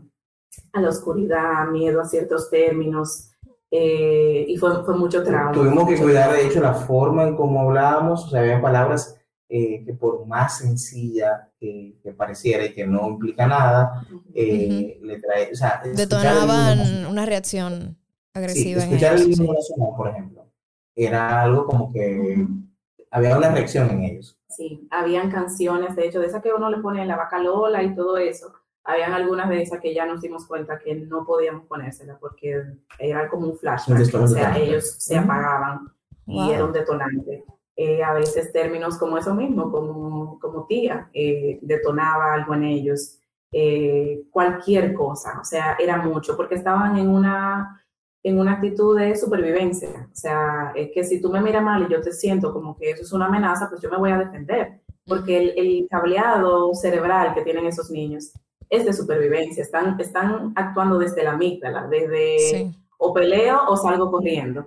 la oscuridad, miedo a ciertos términos. Eh, y fue, fue, mucho trauma. Tuvimos que cuidar, de hecho, la forma en cómo hablábamos, o sea, había palabras eh, que por más sencilla que, pareciera y que no implica nada, le trae, o sea, detonaban una reacción agresiva. Sí, escuchar el himno nacional, por ejemplo era algo como que había una reacción en ellos. Sí, habían canciones, de hecho, de esas que uno le pone en la vaca Lola y todo eso. Habían algunas de esas que ya nos dimos cuenta que no podíamos ponérselas porque era como un flashback, o sea, ellos se apagaban y era un detonante. Eh, a veces términos como eso mismo, como, como tía, eh, detonaba algo en ellos, eh, cualquier cosa, o sea, era mucho, porque estaban en una en una actitud de supervivencia. O sea, es que si tú me miras mal y yo te siento como que eso es una amenaza, pues yo me voy a defender. Porque el, el cableado cerebral que tienen esos niños es de supervivencia. Están, están actuando desde la amígdala, desde o peleo o salgo corriendo.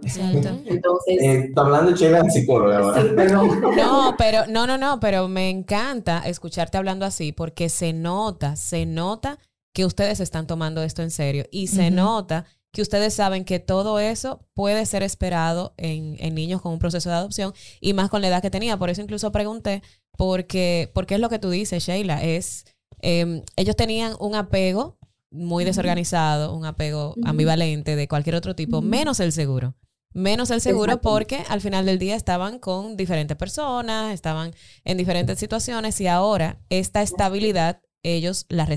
Entonces. Eh, hablando Chela psicóloga. Sí, perdón. No, pero, no, no, no, pero me encanta escucharte hablando así porque se nota, se nota que ustedes están tomando esto en serio y se nota que ustedes saben que todo eso puede ser esperado en, niños con un proceso de adopción y más con la edad que tenía. Por eso incluso pregunté, porque, porque es lo que tú dices, Sheila, es, em, ellos tenían un apego muy desorganizado, un apego ambivalente de cualquier otro tipo, menos el seguro. Menos el seguro porque al final del día estaban con diferentes personas, estaban en diferentes situaciones y ahora esta estabilidad ellos la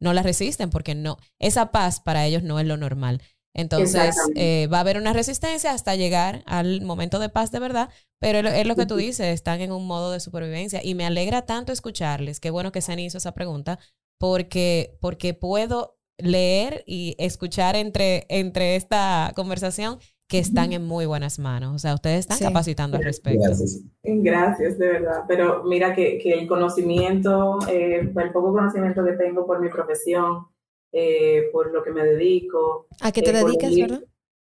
no la resisten porque no, esa paz para ellos no es lo normal. Entonces, eh, va a haber una resistencia hasta llegar al momento de paz de verdad, pero es lo que tú dices, están en un modo de supervivencia y me alegra tanto escucharles, qué bueno que se han hizo esa pregunta, porque, porque puedo leer y escuchar entre, entre esta conversación que están en muy buenas manos. O sea, ustedes están capacitando al respecto. Gracias. Gracias, de verdad. Pero mira que, que el conocimiento, eh, el poco conocimiento que tengo por mi profesión, eh, por lo que me dedico. ¿A qué te eh, dedicas, verdad?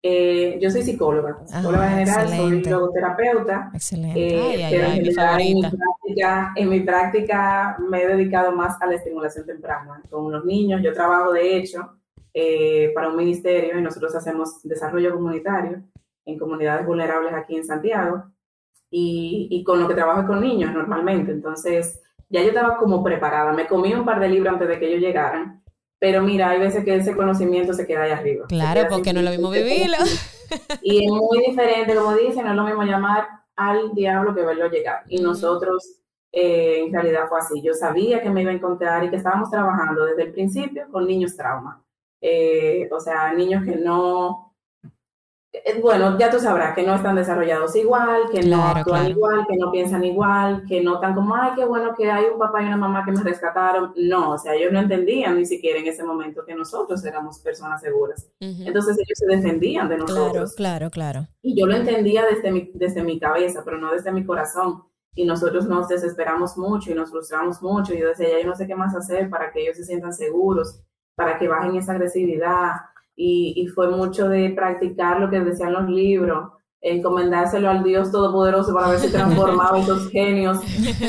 Eh, yo soy psicóloga, ah, psicóloga general, soy logoterapeuta. Excelente. Ay, pero en, mi práctica, en, mi práctica, me he dedicado más a la estimulación temprana con los niños. Yo trabajo, de hecho, eh, para un ministerio y nosotros hacemos desarrollo comunitario en comunidades vulnerables aquí en Santiago y, y con lo que trabajo con niños normalmente. Entonces, ya yo estaba como preparada. Me comí un par de libros antes de que ellos llegaran pero mira, hay veces que ese conocimiento se queda ahí arriba. Claro, porque no es lo mismo vivirlo. Y es muy diferente, como dicen, no es lo mismo llamar al diablo que verlo llegar. Y nosotros, eh, en realidad fue así. Yo sabía que me iba a encontrar y que estábamos trabajando desde el principio con niños trauma. Eh, o sea, niños que no, eh, bueno, ya tú sabrás que no están desarrollados igual, que no actúan igual, que no piensan igual, que no tan como, ay, qué bueno que hay un papá y una mamá que me rescataron. No, o sea, ellos no entendían ni siquiera en ese momento que nosotros éramos personas seguras. Entonces ellos se defendían de nosotros. Claro, claro, claro. Y yo lo entendía desde mi, desde mi cabeza, pero no desde mi corazón. Y nosotros nos desesperamos mucho y nos frustramos mucho. Y yo decía, ya yo no sé qué más hacer para que ellos se sientan seguros, para que bajen esa agresividad y, fue mucho de practicar lo que decían los libros, encomendárselo al Dios Todopoderoso para ver si transformaba esos genios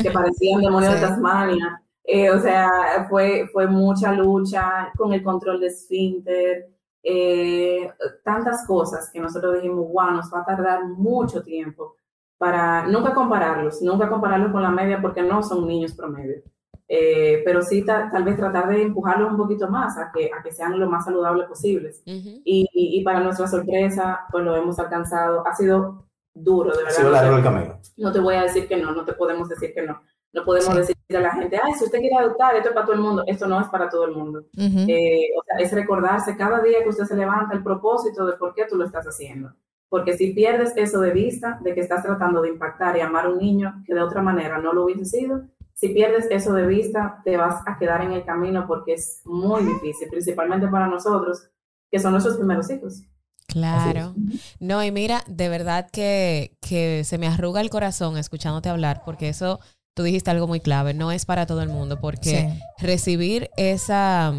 que parecían demonios de Tasmania. Eh, o sea, fue, fue mucha lucha con el control de esfínter, eh, tantas cosas que nosotros dijimos, wow, nos va a tardar mucho tiempo para nunca compararlos, nunca compararlos con la media porque no son niños promedio. Eh, pero sí tal vez tratar de empujarlos un poquito más a que, a que sean lo más saludables posibles. y, y, para nuestra sorpresa, pues lo hemos alcanzado. Ha sido duro, de verdad. Ha sido largo el camino. No te voy a decir que no, no te podemos decir que no. No podemos decir a la gente, ay, si usted quiere adoptar, esto es para todo el mundo. Esto no es para todo el mundo. Eh, o sea, es recordarse cada día que usted se levanta el propósito de por qué tú lo estás haciendo. Porque si pierdes eso de vista, de que estás tratando de impactar y amar a un niño que de otra manera no lo hubiese sido, si pierdes eso de vista, te vas a quedar en el camino porque es muy difícil, principalmente para nosotros, que son nuestros primeros hijos. Claro. No, y mira, de verdad que, que se me arruga el corazón escuchándote hablar, porque eso, tú dijiste algo muy clave, no es para todo el mundo, porque recibir esa,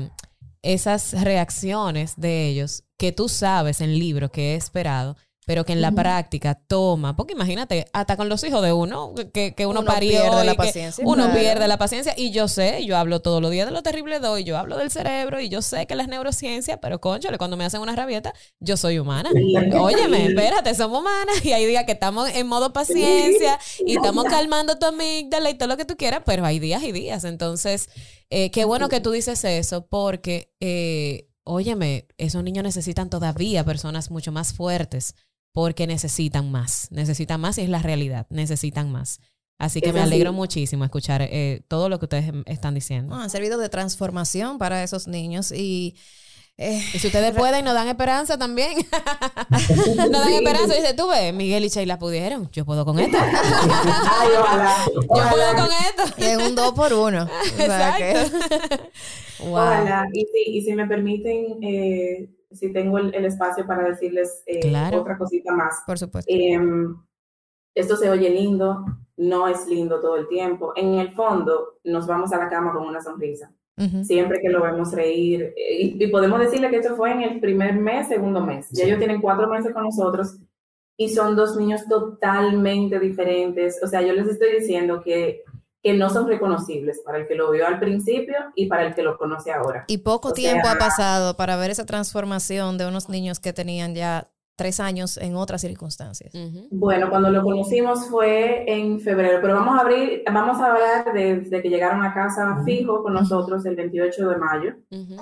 esas reacciones de ellos que tú sabes en libro que he esperado, pero que en la práctica toma, porque imagínate, hasta con los hijos de uno, que, que uno, parió pierde la paciencia. Uno pierde la paciencia y yo sé, yo hablo todos los días de lo terrible doy, yo hablo del cerebro y yo sé que las neurociencias, pero conchale, cuando me hacen una rabieta, yo soy humana. Óyeme, espérate, somos humanas y hay días que estamos en modo paciencia y estamos calmando tu amígdala y todo lo que tú quieras, pero hay días y días. Entonces, eh, qué bueno que tú dices eso porque... Eh, óyeme, esos niños necesitan todavía personas mucho más fuertes porque necesitan más, necesitan más y es la realidad, necesitan más. Así que me alegro muchísimo escuchar eh, todo lo que ustedes em, están diciendo. han servido de transformación para esos niños y... Eh, y si ustedes pueden, nos dan esperanza también. nos dan esperanza. Dice, tú ves, Miguel y Sheila pudieron. Yo puedo con esto. Yo puedo con esto. Y en un dos por uno. Exacto. Y, si, y si me permiten, eh, si tengo el, espacio para decirles eh, otra cosita más. Por supuesto. Em, esto se oye lindo, no es lindo todo el tiempo. En el fondo, nos vamos a la cama con una sonrisa. Siempre que lo vemos reír. Eh, y, podemos decirle que esto fue en el primer mes, segundo mes. Ya ellos tienen cuatro meses con nosotros y son dos niños totalmente diferentes. O sea, yo les estoy diciendo que que no son reconocibles para el que lo vio al principio y para el que lo conoce ahora. Y poco tiempo ha pasado para ver esa transformación de unos niños que tenían ya tres años en otras circunstancias. Bueno, cuando lo conocimos fue en febrero, pero vamos a abrir, vamos a hablar desde que llegaron a casa fijo con nosotros el 28 de mayo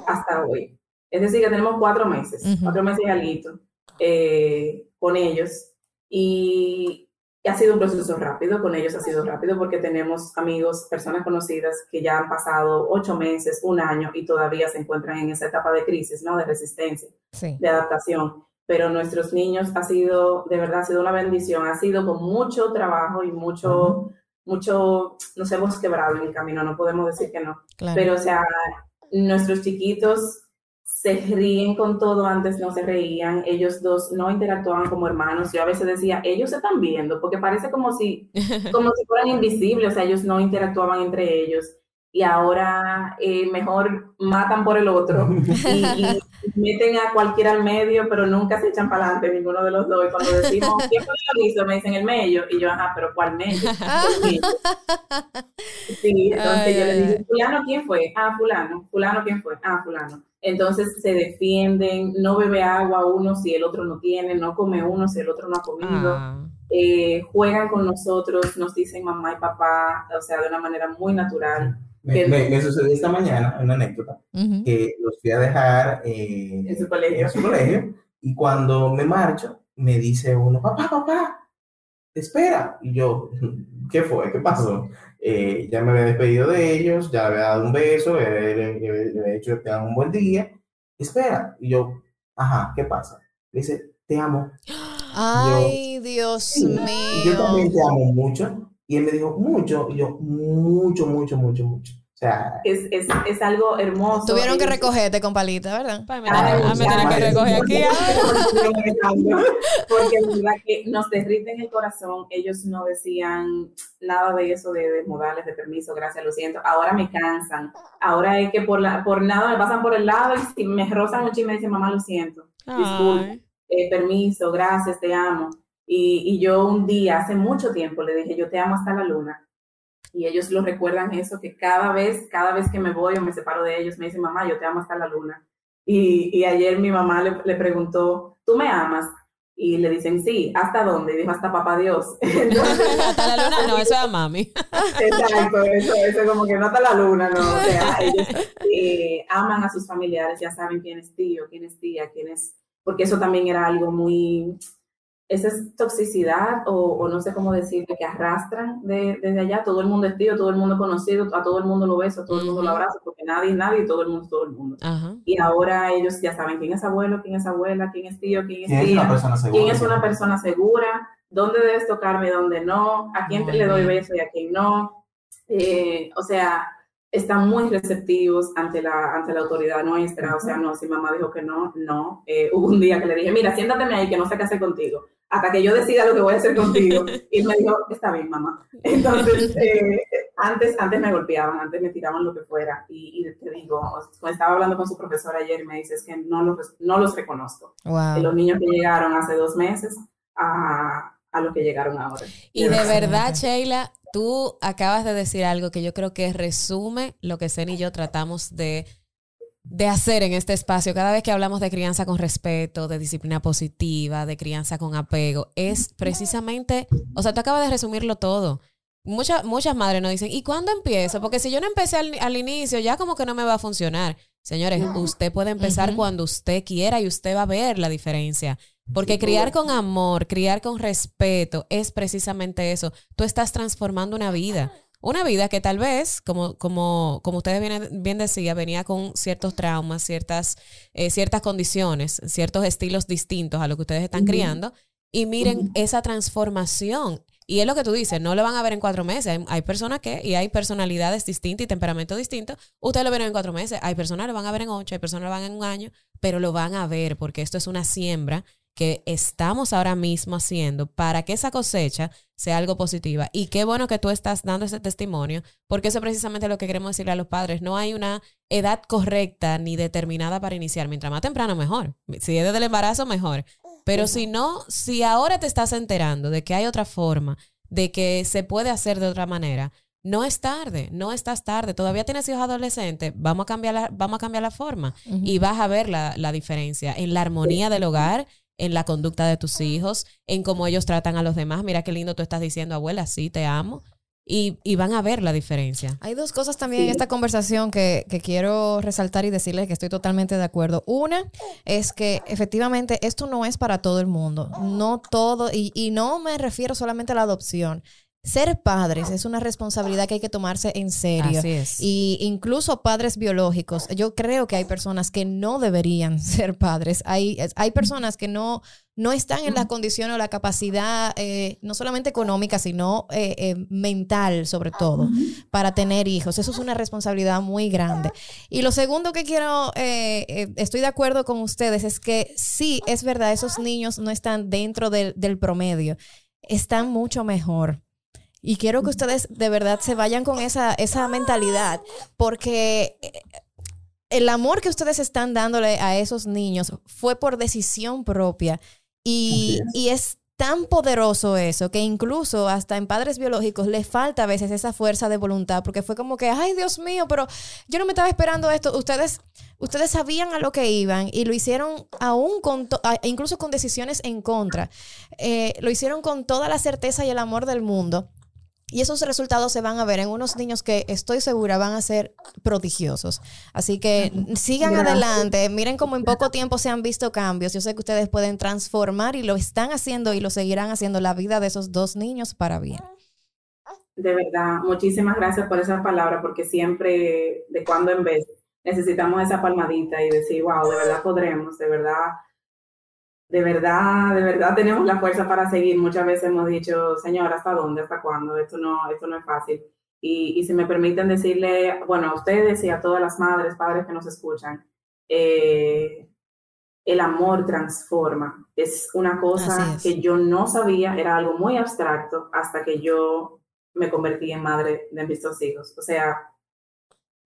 hasta hoy. Es decir, que tenemos cuatro meses, cuatro meses y algo eh, con ellos. Y ha sido un proceso rápido, con ellos ha sido rápido porque tenemos amigos, personas conocidas que ya han pasado ocho meses, un año y todavía se encuentran en esa etapa de crisis, ¿no? De resistencia, de adaptación. Pero nuestros niños ha sido, de verdad, ha sido una bendición, ha sido con mucho trabajo y mucho, mucho, nos hemos quebrado en el camino, no podemos decir que no. Pero, o sea, nuestros chiquitos se ríen con todo, antes no se reían, ellos dos no interactuaban como hermanos, yo a veces decía, ellos se están viendo, porque parece como si, como si fueran invisibles, o sea, ellos no interactuaban entre ellos y ahora eh, mejor matan por el otro y, meten a cualquiera al medio, pero nunca se echan para adelante ninguno de los dos. Y cuando decimos, ¿quién fue que hizo? Me dicen el medio. Y yo, ajá, pero ¿cuál medio? sí, entonces yo le digo, fulano, ¿quién fue? Ah, fulano. Fulano, ¿quién fue? Ah, fulano. Entonces se defienden, no bebe agua uno si el otro no tiene, no come uno si el otro no ha comido. Ah. Eh, juegan con nosotros, nos dicen mamá y papá, o sea, de una manera muy natural. Me, sucedió esta mañana una anécdota que los fui a dejar eh, en, su colegio. en su colegio y cuando me marcho me dice uno, papá, papá, espera. Y yo, ¿qué fue? ¿Qué pasó? Eh, ya me había despedido de ellos, ya le había dado un beso, le, había dicho que tengan un buen día. Espera. Y yo, ajá, ¿qué pasa? Le dice, te amo. Ay, Dios mío. Yo también te amo mucho. Y él me dijo, mucho. Y yo, mucho, mucho, mucho, mucho sea, es, es, es, algo hermoso. Tuvieron que recogerte con palita, ¿verdad? Pues me, ah, me tienen que recoger aquí. Porque es verdad que nos derriten el corazón. Ellos no decían nada de eso de, de, modales, de permiso, gracias, lo siento. Ahora me cansan. Ahora es que por, la, por nada me pasan por el lado y si me rozan mucho y me dicen, mamá, lo siento. Disculpe, eh, permiso, gracias, te amo. Y, y yo un día, hace mucho tiempo, le dije, yo te amo hasta la luna y ellos lo recuerdan eso, que cada vez, cada vez que me voy o me separo de ellos, me dicen, mamá, yo te amo hasta la luna. Y, y ayer mi mamá le, le, preguntó, ¿tú me amas? Y le dicen, sí, ¿hasta dónde? Y dijo, hasta papá Dios. hasta la luna, no, eso es a mami. Exacto, eso, eso como que no hasta la luna, no. O sea, ellos eh, aman a sus familiares, ya saben quién es tío, quién es tía, quién es... Porque eso también era algo muy esa es toxicidad o, no sé cómo decir, que arrastran desde allá. Todo el mundo es tío, todo el mundo es conocido, a todo el mundo lo beso, a todo el mundo lo abraza, porque nadie es nadie y todo el mundo es todo el mundo. Y ahora ellos ya saben quién es abuelo, quién es abuela, quién es tío, quién es tía, quién es una persona segura, dónde debes tocarme, dónde no, a quién te le doy beso y a quién no. Eh, o sea, están muy receptivos ante la, ante la autoridad nuestra. O sea, no, si mamá dijo que no, no. Eh, hubo un día que le dije, mira, siéntateme ahí que no sé qué hacer contigo hasta que yo decida lo que voy a hacer contigo. Y me dijo, está bien, mamá. Entonces, eh, antes, antes me golpeaban, antes me tiraban lo que fuera. Y, te digo, estaba hablando con su profesor ayer y me dice, es que no los, no los reconozco. los niños que llegaron hace dos meses a, a los que llegaron ahora. Y de verdad, Sheila, tú acabas de decir algo que yo creo que resume lo que Zen y yo tratamos de de hacer en este espacio, cada vez que hablamos de crianza con respeto, de disciplina positiva, de crianza con apego, es precisamente, o sea, tú acabas de resumirlo todo. Muchas, muchas madres nos dicen, ¿y cuándo empiezo? Porque si yo no empecé al, inicio, ya como que no me va a funcionar. Señores, usted puede empezar cuando usted quiera y usted va a ver la diferencia. Porque criar con amor, criar con respeto es precisamente eso. Tú estás transformando una vida. Una vida que tal vez, como, como, como ustedes bien, bien decía, venía con ciertos traumas, ciertas, eh, ciertas condiciones, ciertos estilos distintos a lo que ustedes están criando. Y miren esa transformación. Y es lo que tú dices, no lo van a ver en cuatro meses. Hay, personas que, y hay personalidades distintas y temperamentos distintos. Ustedes lo ven en cuatro meses. Hay personas que lo van a ver en ocho, hay personas que lo van en un año, pero lo van a ver porque esto es una siembra que estamos ahora mismo haciendo para que esa cosecha sea algo positiva. Y qué bueno que tú estás dando ese testimonio, porque eso es precisamente lo que queremos decirle a los padres. No hay una edad correcta ni determinada para iniciar. Mientras más temprano, mejor. Si es desde el embarazo, mejor. Pero si no, si ahora te estás enterando de que hay otra forma, de que se puede hacer de otra manera, no es tarde, no estás tarde. Todavía tienes hijos adolescentes, vamos a cambiar la, vamos a cambiar la forma y vas a ver la, la, diferencia en la armonía del hogar, en la conducta de tus hijos, en cómo ellos tratan a los demás. Mira qué lindo tú estás diciendo, abuela, sí, te amo. Y, y van a ver la diferencia. Hay dos cosas también en esta conversación que, que, quiero resaltar y decirles que estoy totalmente de acuerdo. Una es que efectivamente esto no es para todo el mundo. No todo, y, y no me refiero solamente a la adopción ser padres es una responsabilidad que hay que tomarse en serio. Así es. Y incluso padres biológicos, yo creo que hay personas que no deberían ser padres. Hay, hay personas que no, no están en la condición o la capacidad, eh, no solamente económica, sino eh, eh, mental sobre todo, para tener hijos. Eso es una responsabilidad muy grande. Y lo segundo que quiero, estoy de acuerdo con ustedes, es que sí, es verdad, esos niños no están dentro del, del promedio, están mucho mejor. Y quiero que ustedes de verdad se vayan con esa, esa mentalidad, porque eh, el amor que ustedes están dándole a esos niños fue por decisión propia y, y es tan poderoso eso que incluso hasta en padres biológicos les falta a veces esa fuerza de voluntad porque fue como que, ay Dios mío, pero yo no me estaba esperando esto. Ustedes, ustedes sabían a lo que iban y lo hicieron aún con, incluso con decisiones en contra. Eh, lo hicieron con toda la certeza y el amor del mundo. Y esos resultados se van a ver en unos niños que estoy segura van a ser prodigiosos. Así que sigan adelante, miren cómo en poco tiempo se han visto cambios. Yo sé que ustedes pueden transformar y lo están haciendo y lo seguirán haciendo la vida de esos dos niños para bien. De verdad, muchísimas gracias por esa palabra, porque siempre, de cuando en vez, necesitamos esa palmadita y decir, wow, de verdad podremos, de verdad de verdad, de verdad tenemos la fuerza para seguir. Muchas veces hemos dicho, Señor, ¿hasta dónde? ¿Hasta cuándo? Esto no, esto no es fácil. Y, y si me permiten decirle, bueno, a ustedes y a todas las madres, padres que nos escuchan, eh, el amor transforma. Es una cosa que yo no sabía, era algo muy abstracto hasta que yo me convertí en madre de mis dos hijos. O sea,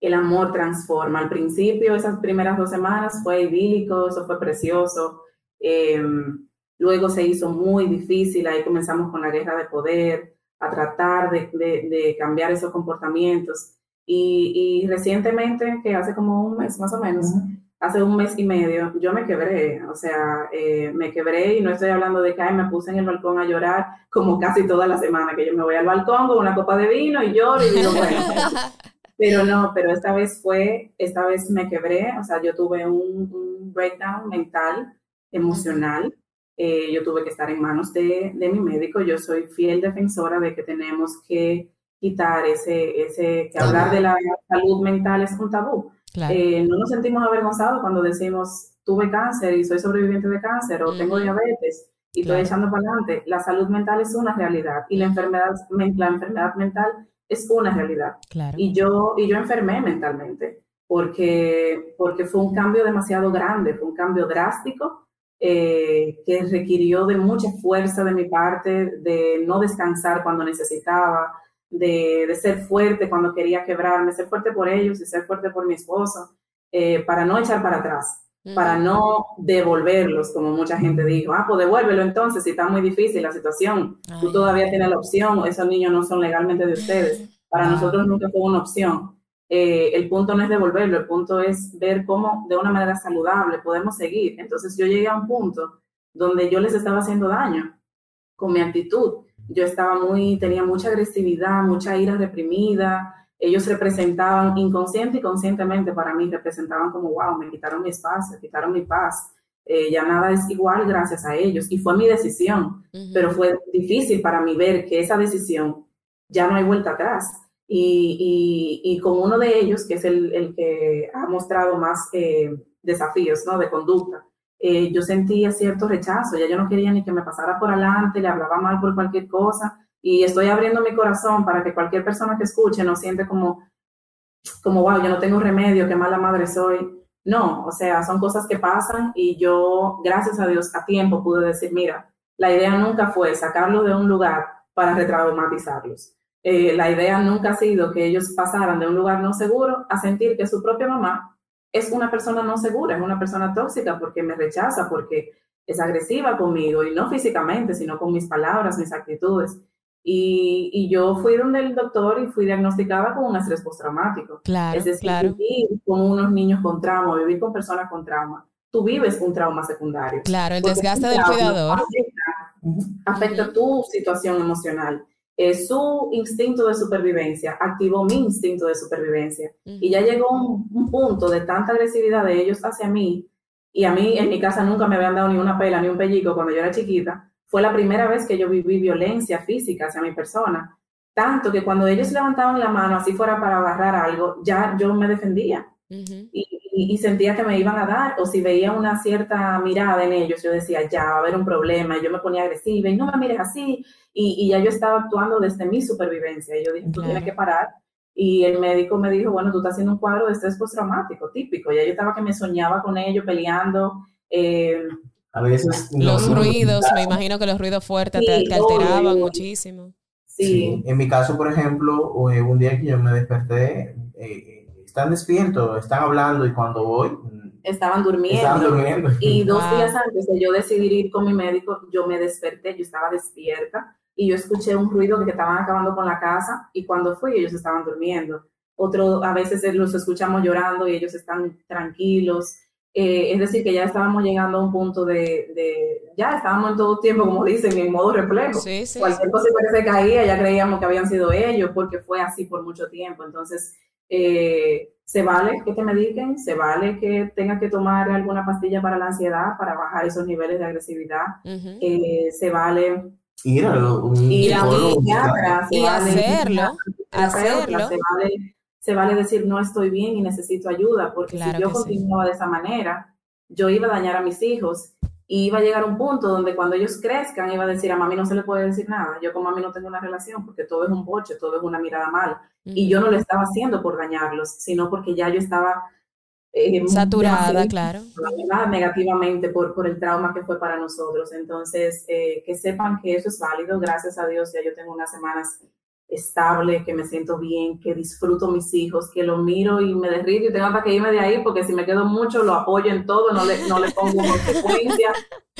el amor transforma. Al principio, esas primeras dos semanas fue idílico, eso fue precioso Em, luego se hizo muy difícil, ahí comenzamos con la guerra de poder, a tratar de, cambiar esos comportamientos. Y, recientemente, que hace como un mes más o menos, hace un mes y medio, yo me quebré, o sea, eh, me quebré y no estoy hablando de que me puse en el balcón a llorar como casi toda la semana, que yo me voy al balcón con una copa de vino y lloro y digo, bueno. Pero no, pero esta vez fue, esta vez me quebré, o sea, yo tuve un, un breakdown mental emocional. Eh, yo tuve que estar en manos de, de, mi médico. Yo soy fiel defensora de que tenemos que quitar ese, ese que hablar de la salud mental es un tabú. Eh, no nos sentimos avergonzados cuando decimos tuve cáncer y soy sobreviviente de cáncer o tengo diabetes y estoy echando para adelante. La salud mental es una realidad y la enfermedad, la enfermedad mental es una realidad. Y, yo, y yo enfermé mentalmente porque, porque fue un cambio demasiado grande, fue un cambio drástico eh, que requirió de mucha fuerza de mi parte, de no descansar cuando necesitaba, de, de, ser fuerte cuando quería quebrarme, ser fuerte por ellos y ser fuerte por mi esposo, eh, para no echar para atrás, para no devolverlos, como mucha gente dijo, ah, pues devuélvelo entonces, si está muy difícil la situación, tú todavía tienes la opción, esos niños no son legalmente de ustedes, para nosotros nunca fue una opción. Eh, el punto no es devolverlo, el punto es ver cómo de una manera saludable podemos seguir. Entonces yo llegué a un punto donde yo les estaba haciendo daño con mi actitud. Yo estaba muy, tenía mucha agresividad, mucha ira reprimida. Ellos representaban inconsciente y conscientemente para mí, representaban como, wow, me quitaron mi espacio, quitaron mi paz. Eh, ya nada es igual gracias a ellos. Y fue mi decisión, pero fue difícil para mí ver que esa decisión ya no hay vuelta atrás y, y, con uno de ellos, que es el, el que ha mostrado más eh, desafíos ¿no? de conducta, eh, yo sentía cierto rechazo, ya yo no quería ni que me pasara por adelante, le hablaba mal por cualquier cosa, y estoy abriendo mi corazón para que cualquier persona que escuche no siente como, como, wow, yo no tengo remedio, qué mala madre soy. No, o sea, son cosas que pasan y yo, gracias a Dios, a tiempo pude decir, mira, la idea nunca fue sacarlo de un lugar para retraumatizarlos. Eh, la idea nunca ha sido que ellos pasaran de un lugar no seguro a sentir que su propia mamá es una persona no segura, es una persona tóxica porque me rechaza, porque es agresiva conmigo y no físicamente, sino con mis palabras, mis actitudes. Y, y yo fui donde el doctor y fui diagnosticada con un estrés postraumático. Claro, es decir, claro. vivir con unos niños con trauma, vivir con personas con trauma. Tú vives un trauma secundario. Claro, el desgaste del cuidador. Afecta, afecta tu situación emocional. Eh, su instinto de supervivencia activó mi instinto de supervivencia. Y ya llegó un, punto de tanta agresividad de ellos hacia mí, y a mí en mi casa nunca me habían dado ni una pela ni un pellico cuando yo era chiquita, fue la primera vez que yo viví violencia física hacia mi persona. tanto que cuando ellos levantaban la mano, así fuera para agarrar algo, ya yo me defendía. y, sentía que me iban a dar, o si veía una cierta mirada en ellos, yo decía, ya va a haber un problema, y yo me ponía agresiva, y no me mires así, y, ya yo estaba actuando desde mi supervivencia, y yo dije, tú tienes que parar, y el médico me dijo, bueno, tú estás haciendo un cuadro de estrés postraumático, típico, ya yo estaba que me soñaba con ellos, peleando, eh, a veces... los ruidos, me imagino que los ruidos fuertes te, alteraban muchísimo. Sí. En mi caso, por ejemplo, eh, un día que yo me desperté, eh, están despiertos, están hablando y cuando voy... Mm, estaban durmiendo. Y dos días antes de yo decidir ir con mi médico, yo me desperté, yo estaba despierta y yo escuché un ruido que estaban acabando con la casa y cuando fui ellos estaban durmiendo. Otro, a veces los escuchamos llorando y ellos están tranquilos. Eh, es decir, que ya estábamos llegando a un punto de, ya estábamos en todo tiempo, como dicen, en modo reflejo. Cualquier cosa que se caía, ya creíamos que habían sido ellos, porque fue así por mucho tiempo. Entonces, eh, se vale que te mediquen, se vale que tengas que tomar alguna pastilla para la ansiedad, para bajar esos niveles de agresividad, eh, se vale ir a un ir a y hacerlo, hacerlo. Se vale se vale decir no estoy bien y necesito ayuda, porque si yo continuaba de esa manera, yo iba a dañar a mis hijos y iba a llegar un punto donde cuando ellos crezcan iba a decir a mami no se le puede decir nada, yo con mami no tengo una relación porque todo es un boche, todo es una mirada mal y yo no lo estaba haciendo por dañarlos, sino porque ya yo estaba eh, saturada, claro. Negativamente por, por el trauma que fue para nosotros. Entonces, eh, que sepan que eso es válido. Gracias a Dios, ya yo tengo unas semanas estable, que me siento bien, que disfruto mis hijos, que lo miro y me derrito y tengo hasta que irme de ahí porque si me quedo mucho lo apoyo en todo, no le, no le pongo consecuencia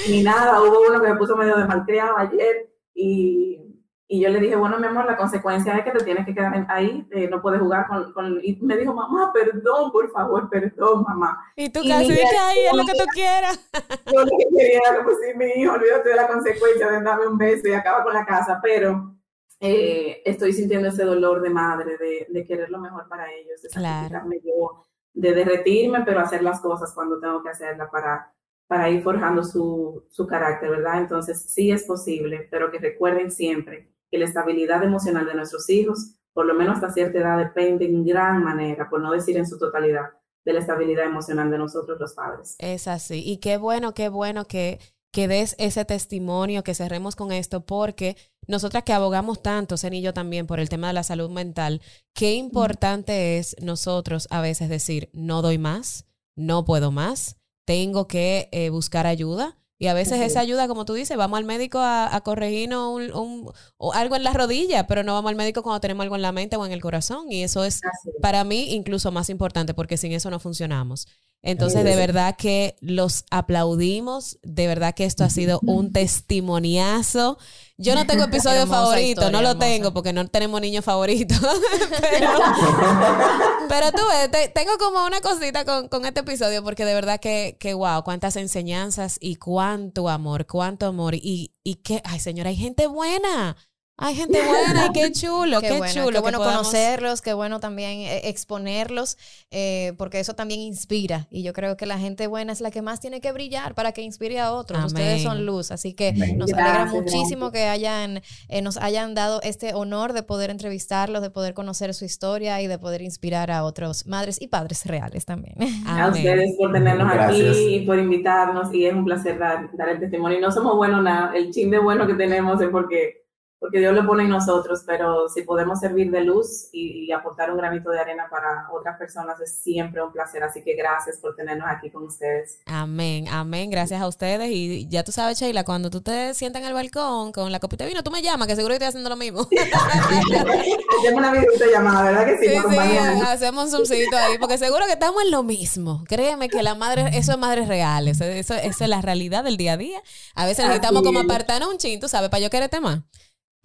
ni nada. Hubo uno que me puso medio de malcriado ayer y, y, yo le dije, bueno, mi amor, la consecuencia es que te tienes que quedar ahí, eh, no puedes jugar con, con, Y me dijo, mamá, perdón, por favor, perdón, mamá. Y tú casi que ahí es lo que tú quieras. Yo lo que quería pues sí, mi hijo, olvídate de la consecuencia de darme un beso y acaba con la casa, pero eh, estoy sintiendo ese dolor de madre, de, querer lo mejor para ellos, de sacrificarme yo, de derretirme, pero hacer las cosas cuando tengo que hacerlas para, para ir forjando su, su carácter, ¿verdad? Entonces, sí es posible, pero que recuerden siempre que la estabilidad emocional de nuestros hijos, por lo menos hasta cierta edad, depende en gran manera, por no decir en su totalidad, de la estabilidad emocional de nosotros los padres. Es así. Y qué bueno, qué bueno que que des ese testimonio, que cerremos con esto, porque nosotras que abogamos tanto, Zen y yo también, por el tema de la salud mental, qué importante es nosotros a veces decir, no doy más, no puedo más, tengo que eh, buscar ayuda. Y a veces esa ayuda, como tú dices, vamos al médico a, corregirnos un, o algo en la rodilla, pero no vamos al médico cuando tenemos algo en la mente o en el corazón. Y eso es para mí incluso más importante, porque sin eso no funcionamos. Entonces, de verdad que los aplaudimos, de verdad que esto ha sido un testimoniazo. Yo no tengo episodio favorito, no lo tengo porque no tenemos niños favoritos. pero, tú tengo como una cosita con, este episodio porque de verdad que, que, wow, cuántas enseñanzas y cuánto amor, cuánto amor y, y que, ay señora, hay gente buena. Hay gente buena y qué chulo, qué, chulo. Qué bueno conocerlos, qué bueno también eh, exponerlos, eh, porque eso también inspira. Y yo creo que la gente buena es la que más tiene que brillar para que inspire a otros. Ustedes son luz, así que nos alegra muchísimo que hayan, eh, nos hayan dado este honor de poder entrevistarlos, de poder conocer su historia y de poder inspirar a otros madres y padres reales también. A ustedes por tenernos aquí y por invitarnos. Y es un placer dar, dar el testimonio. Y no somos buenos nada. El chin de bueno que tenemos es porque porque Dios lo pone en nosotros, pero si podemos servir de luz y, aportar un granito de arena para otras personas es siempre un placer. Así que gracias por tenernos aquí con ustedes. Amén, amén. Gracias a ustedes. Y ya tú sabes, Sheila, cuando tú te sientas en el balcón con la copita de vino, tú me llamas, que seguro que estoy haciendo lo mismo. hacemos una llamada, ¿verdad que sí? Sí, sí hacemos un zoomcito ahí, porque seguro que estamos en lo mismo. Créeme que la madre, eso es madres reales. Eso, eso, es la realidad del día a día. A veces necesitamos como apartarnos un chin, tú sabes, para yo quererte más.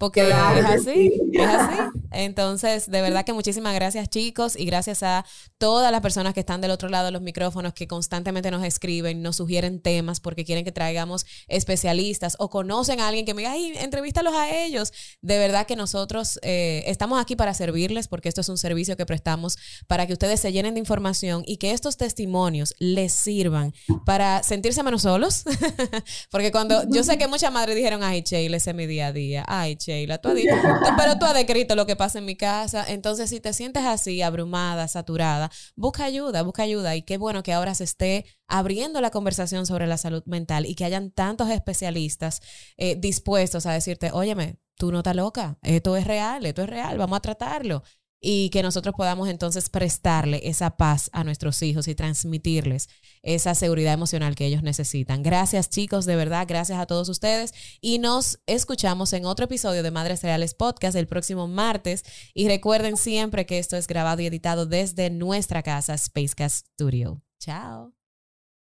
Porque es así, es así. Entonces, de verdad que muchísimas gracias chicos y gracias a todas las personas que están del otro lado de los micrófonos que constantemente nos escriben, nos sugieren temas porque quieren que traigamos especialistas o conocen a alguien que me diga, ay, entrevístalos a ellos. De verdad que nosotros eh, estamos aquí para servirles porque esto es un servicio que prestamos para que ustedes se llenen de información y que estos testimonios les sirvan para sentirse menos solos. porque cuando yo sé que muchas madres dijeron, ay, Che, ese es mi día a día, ay, Che Pero tú has descrito lo que pasa en mi casa. Entonces, si te sientes así, abrumada, saturada, busca ayuda, busca ayuda. Y qué bueno que ahora se esté abriendo la conversación sobre la salud mental y que hayan tantos especialistas eh, dispuestos a decirte, óyeme, tú no estás loca, esto es real, esto es real, vamos a tratarlo y que nosotros podamos entonces prestarle esa paz a nuestros hijos y transmitirles esa seguridad emocional que ellos necesitan. Gracias chicos, de verdad, gracias a todos ustedes y nos escuchamos en otro episodio de Madres Reales Podcast el próximo martes y recuerden siempre que esto es grabado y editado desde nuestra casa Spacecast Studio. Chao.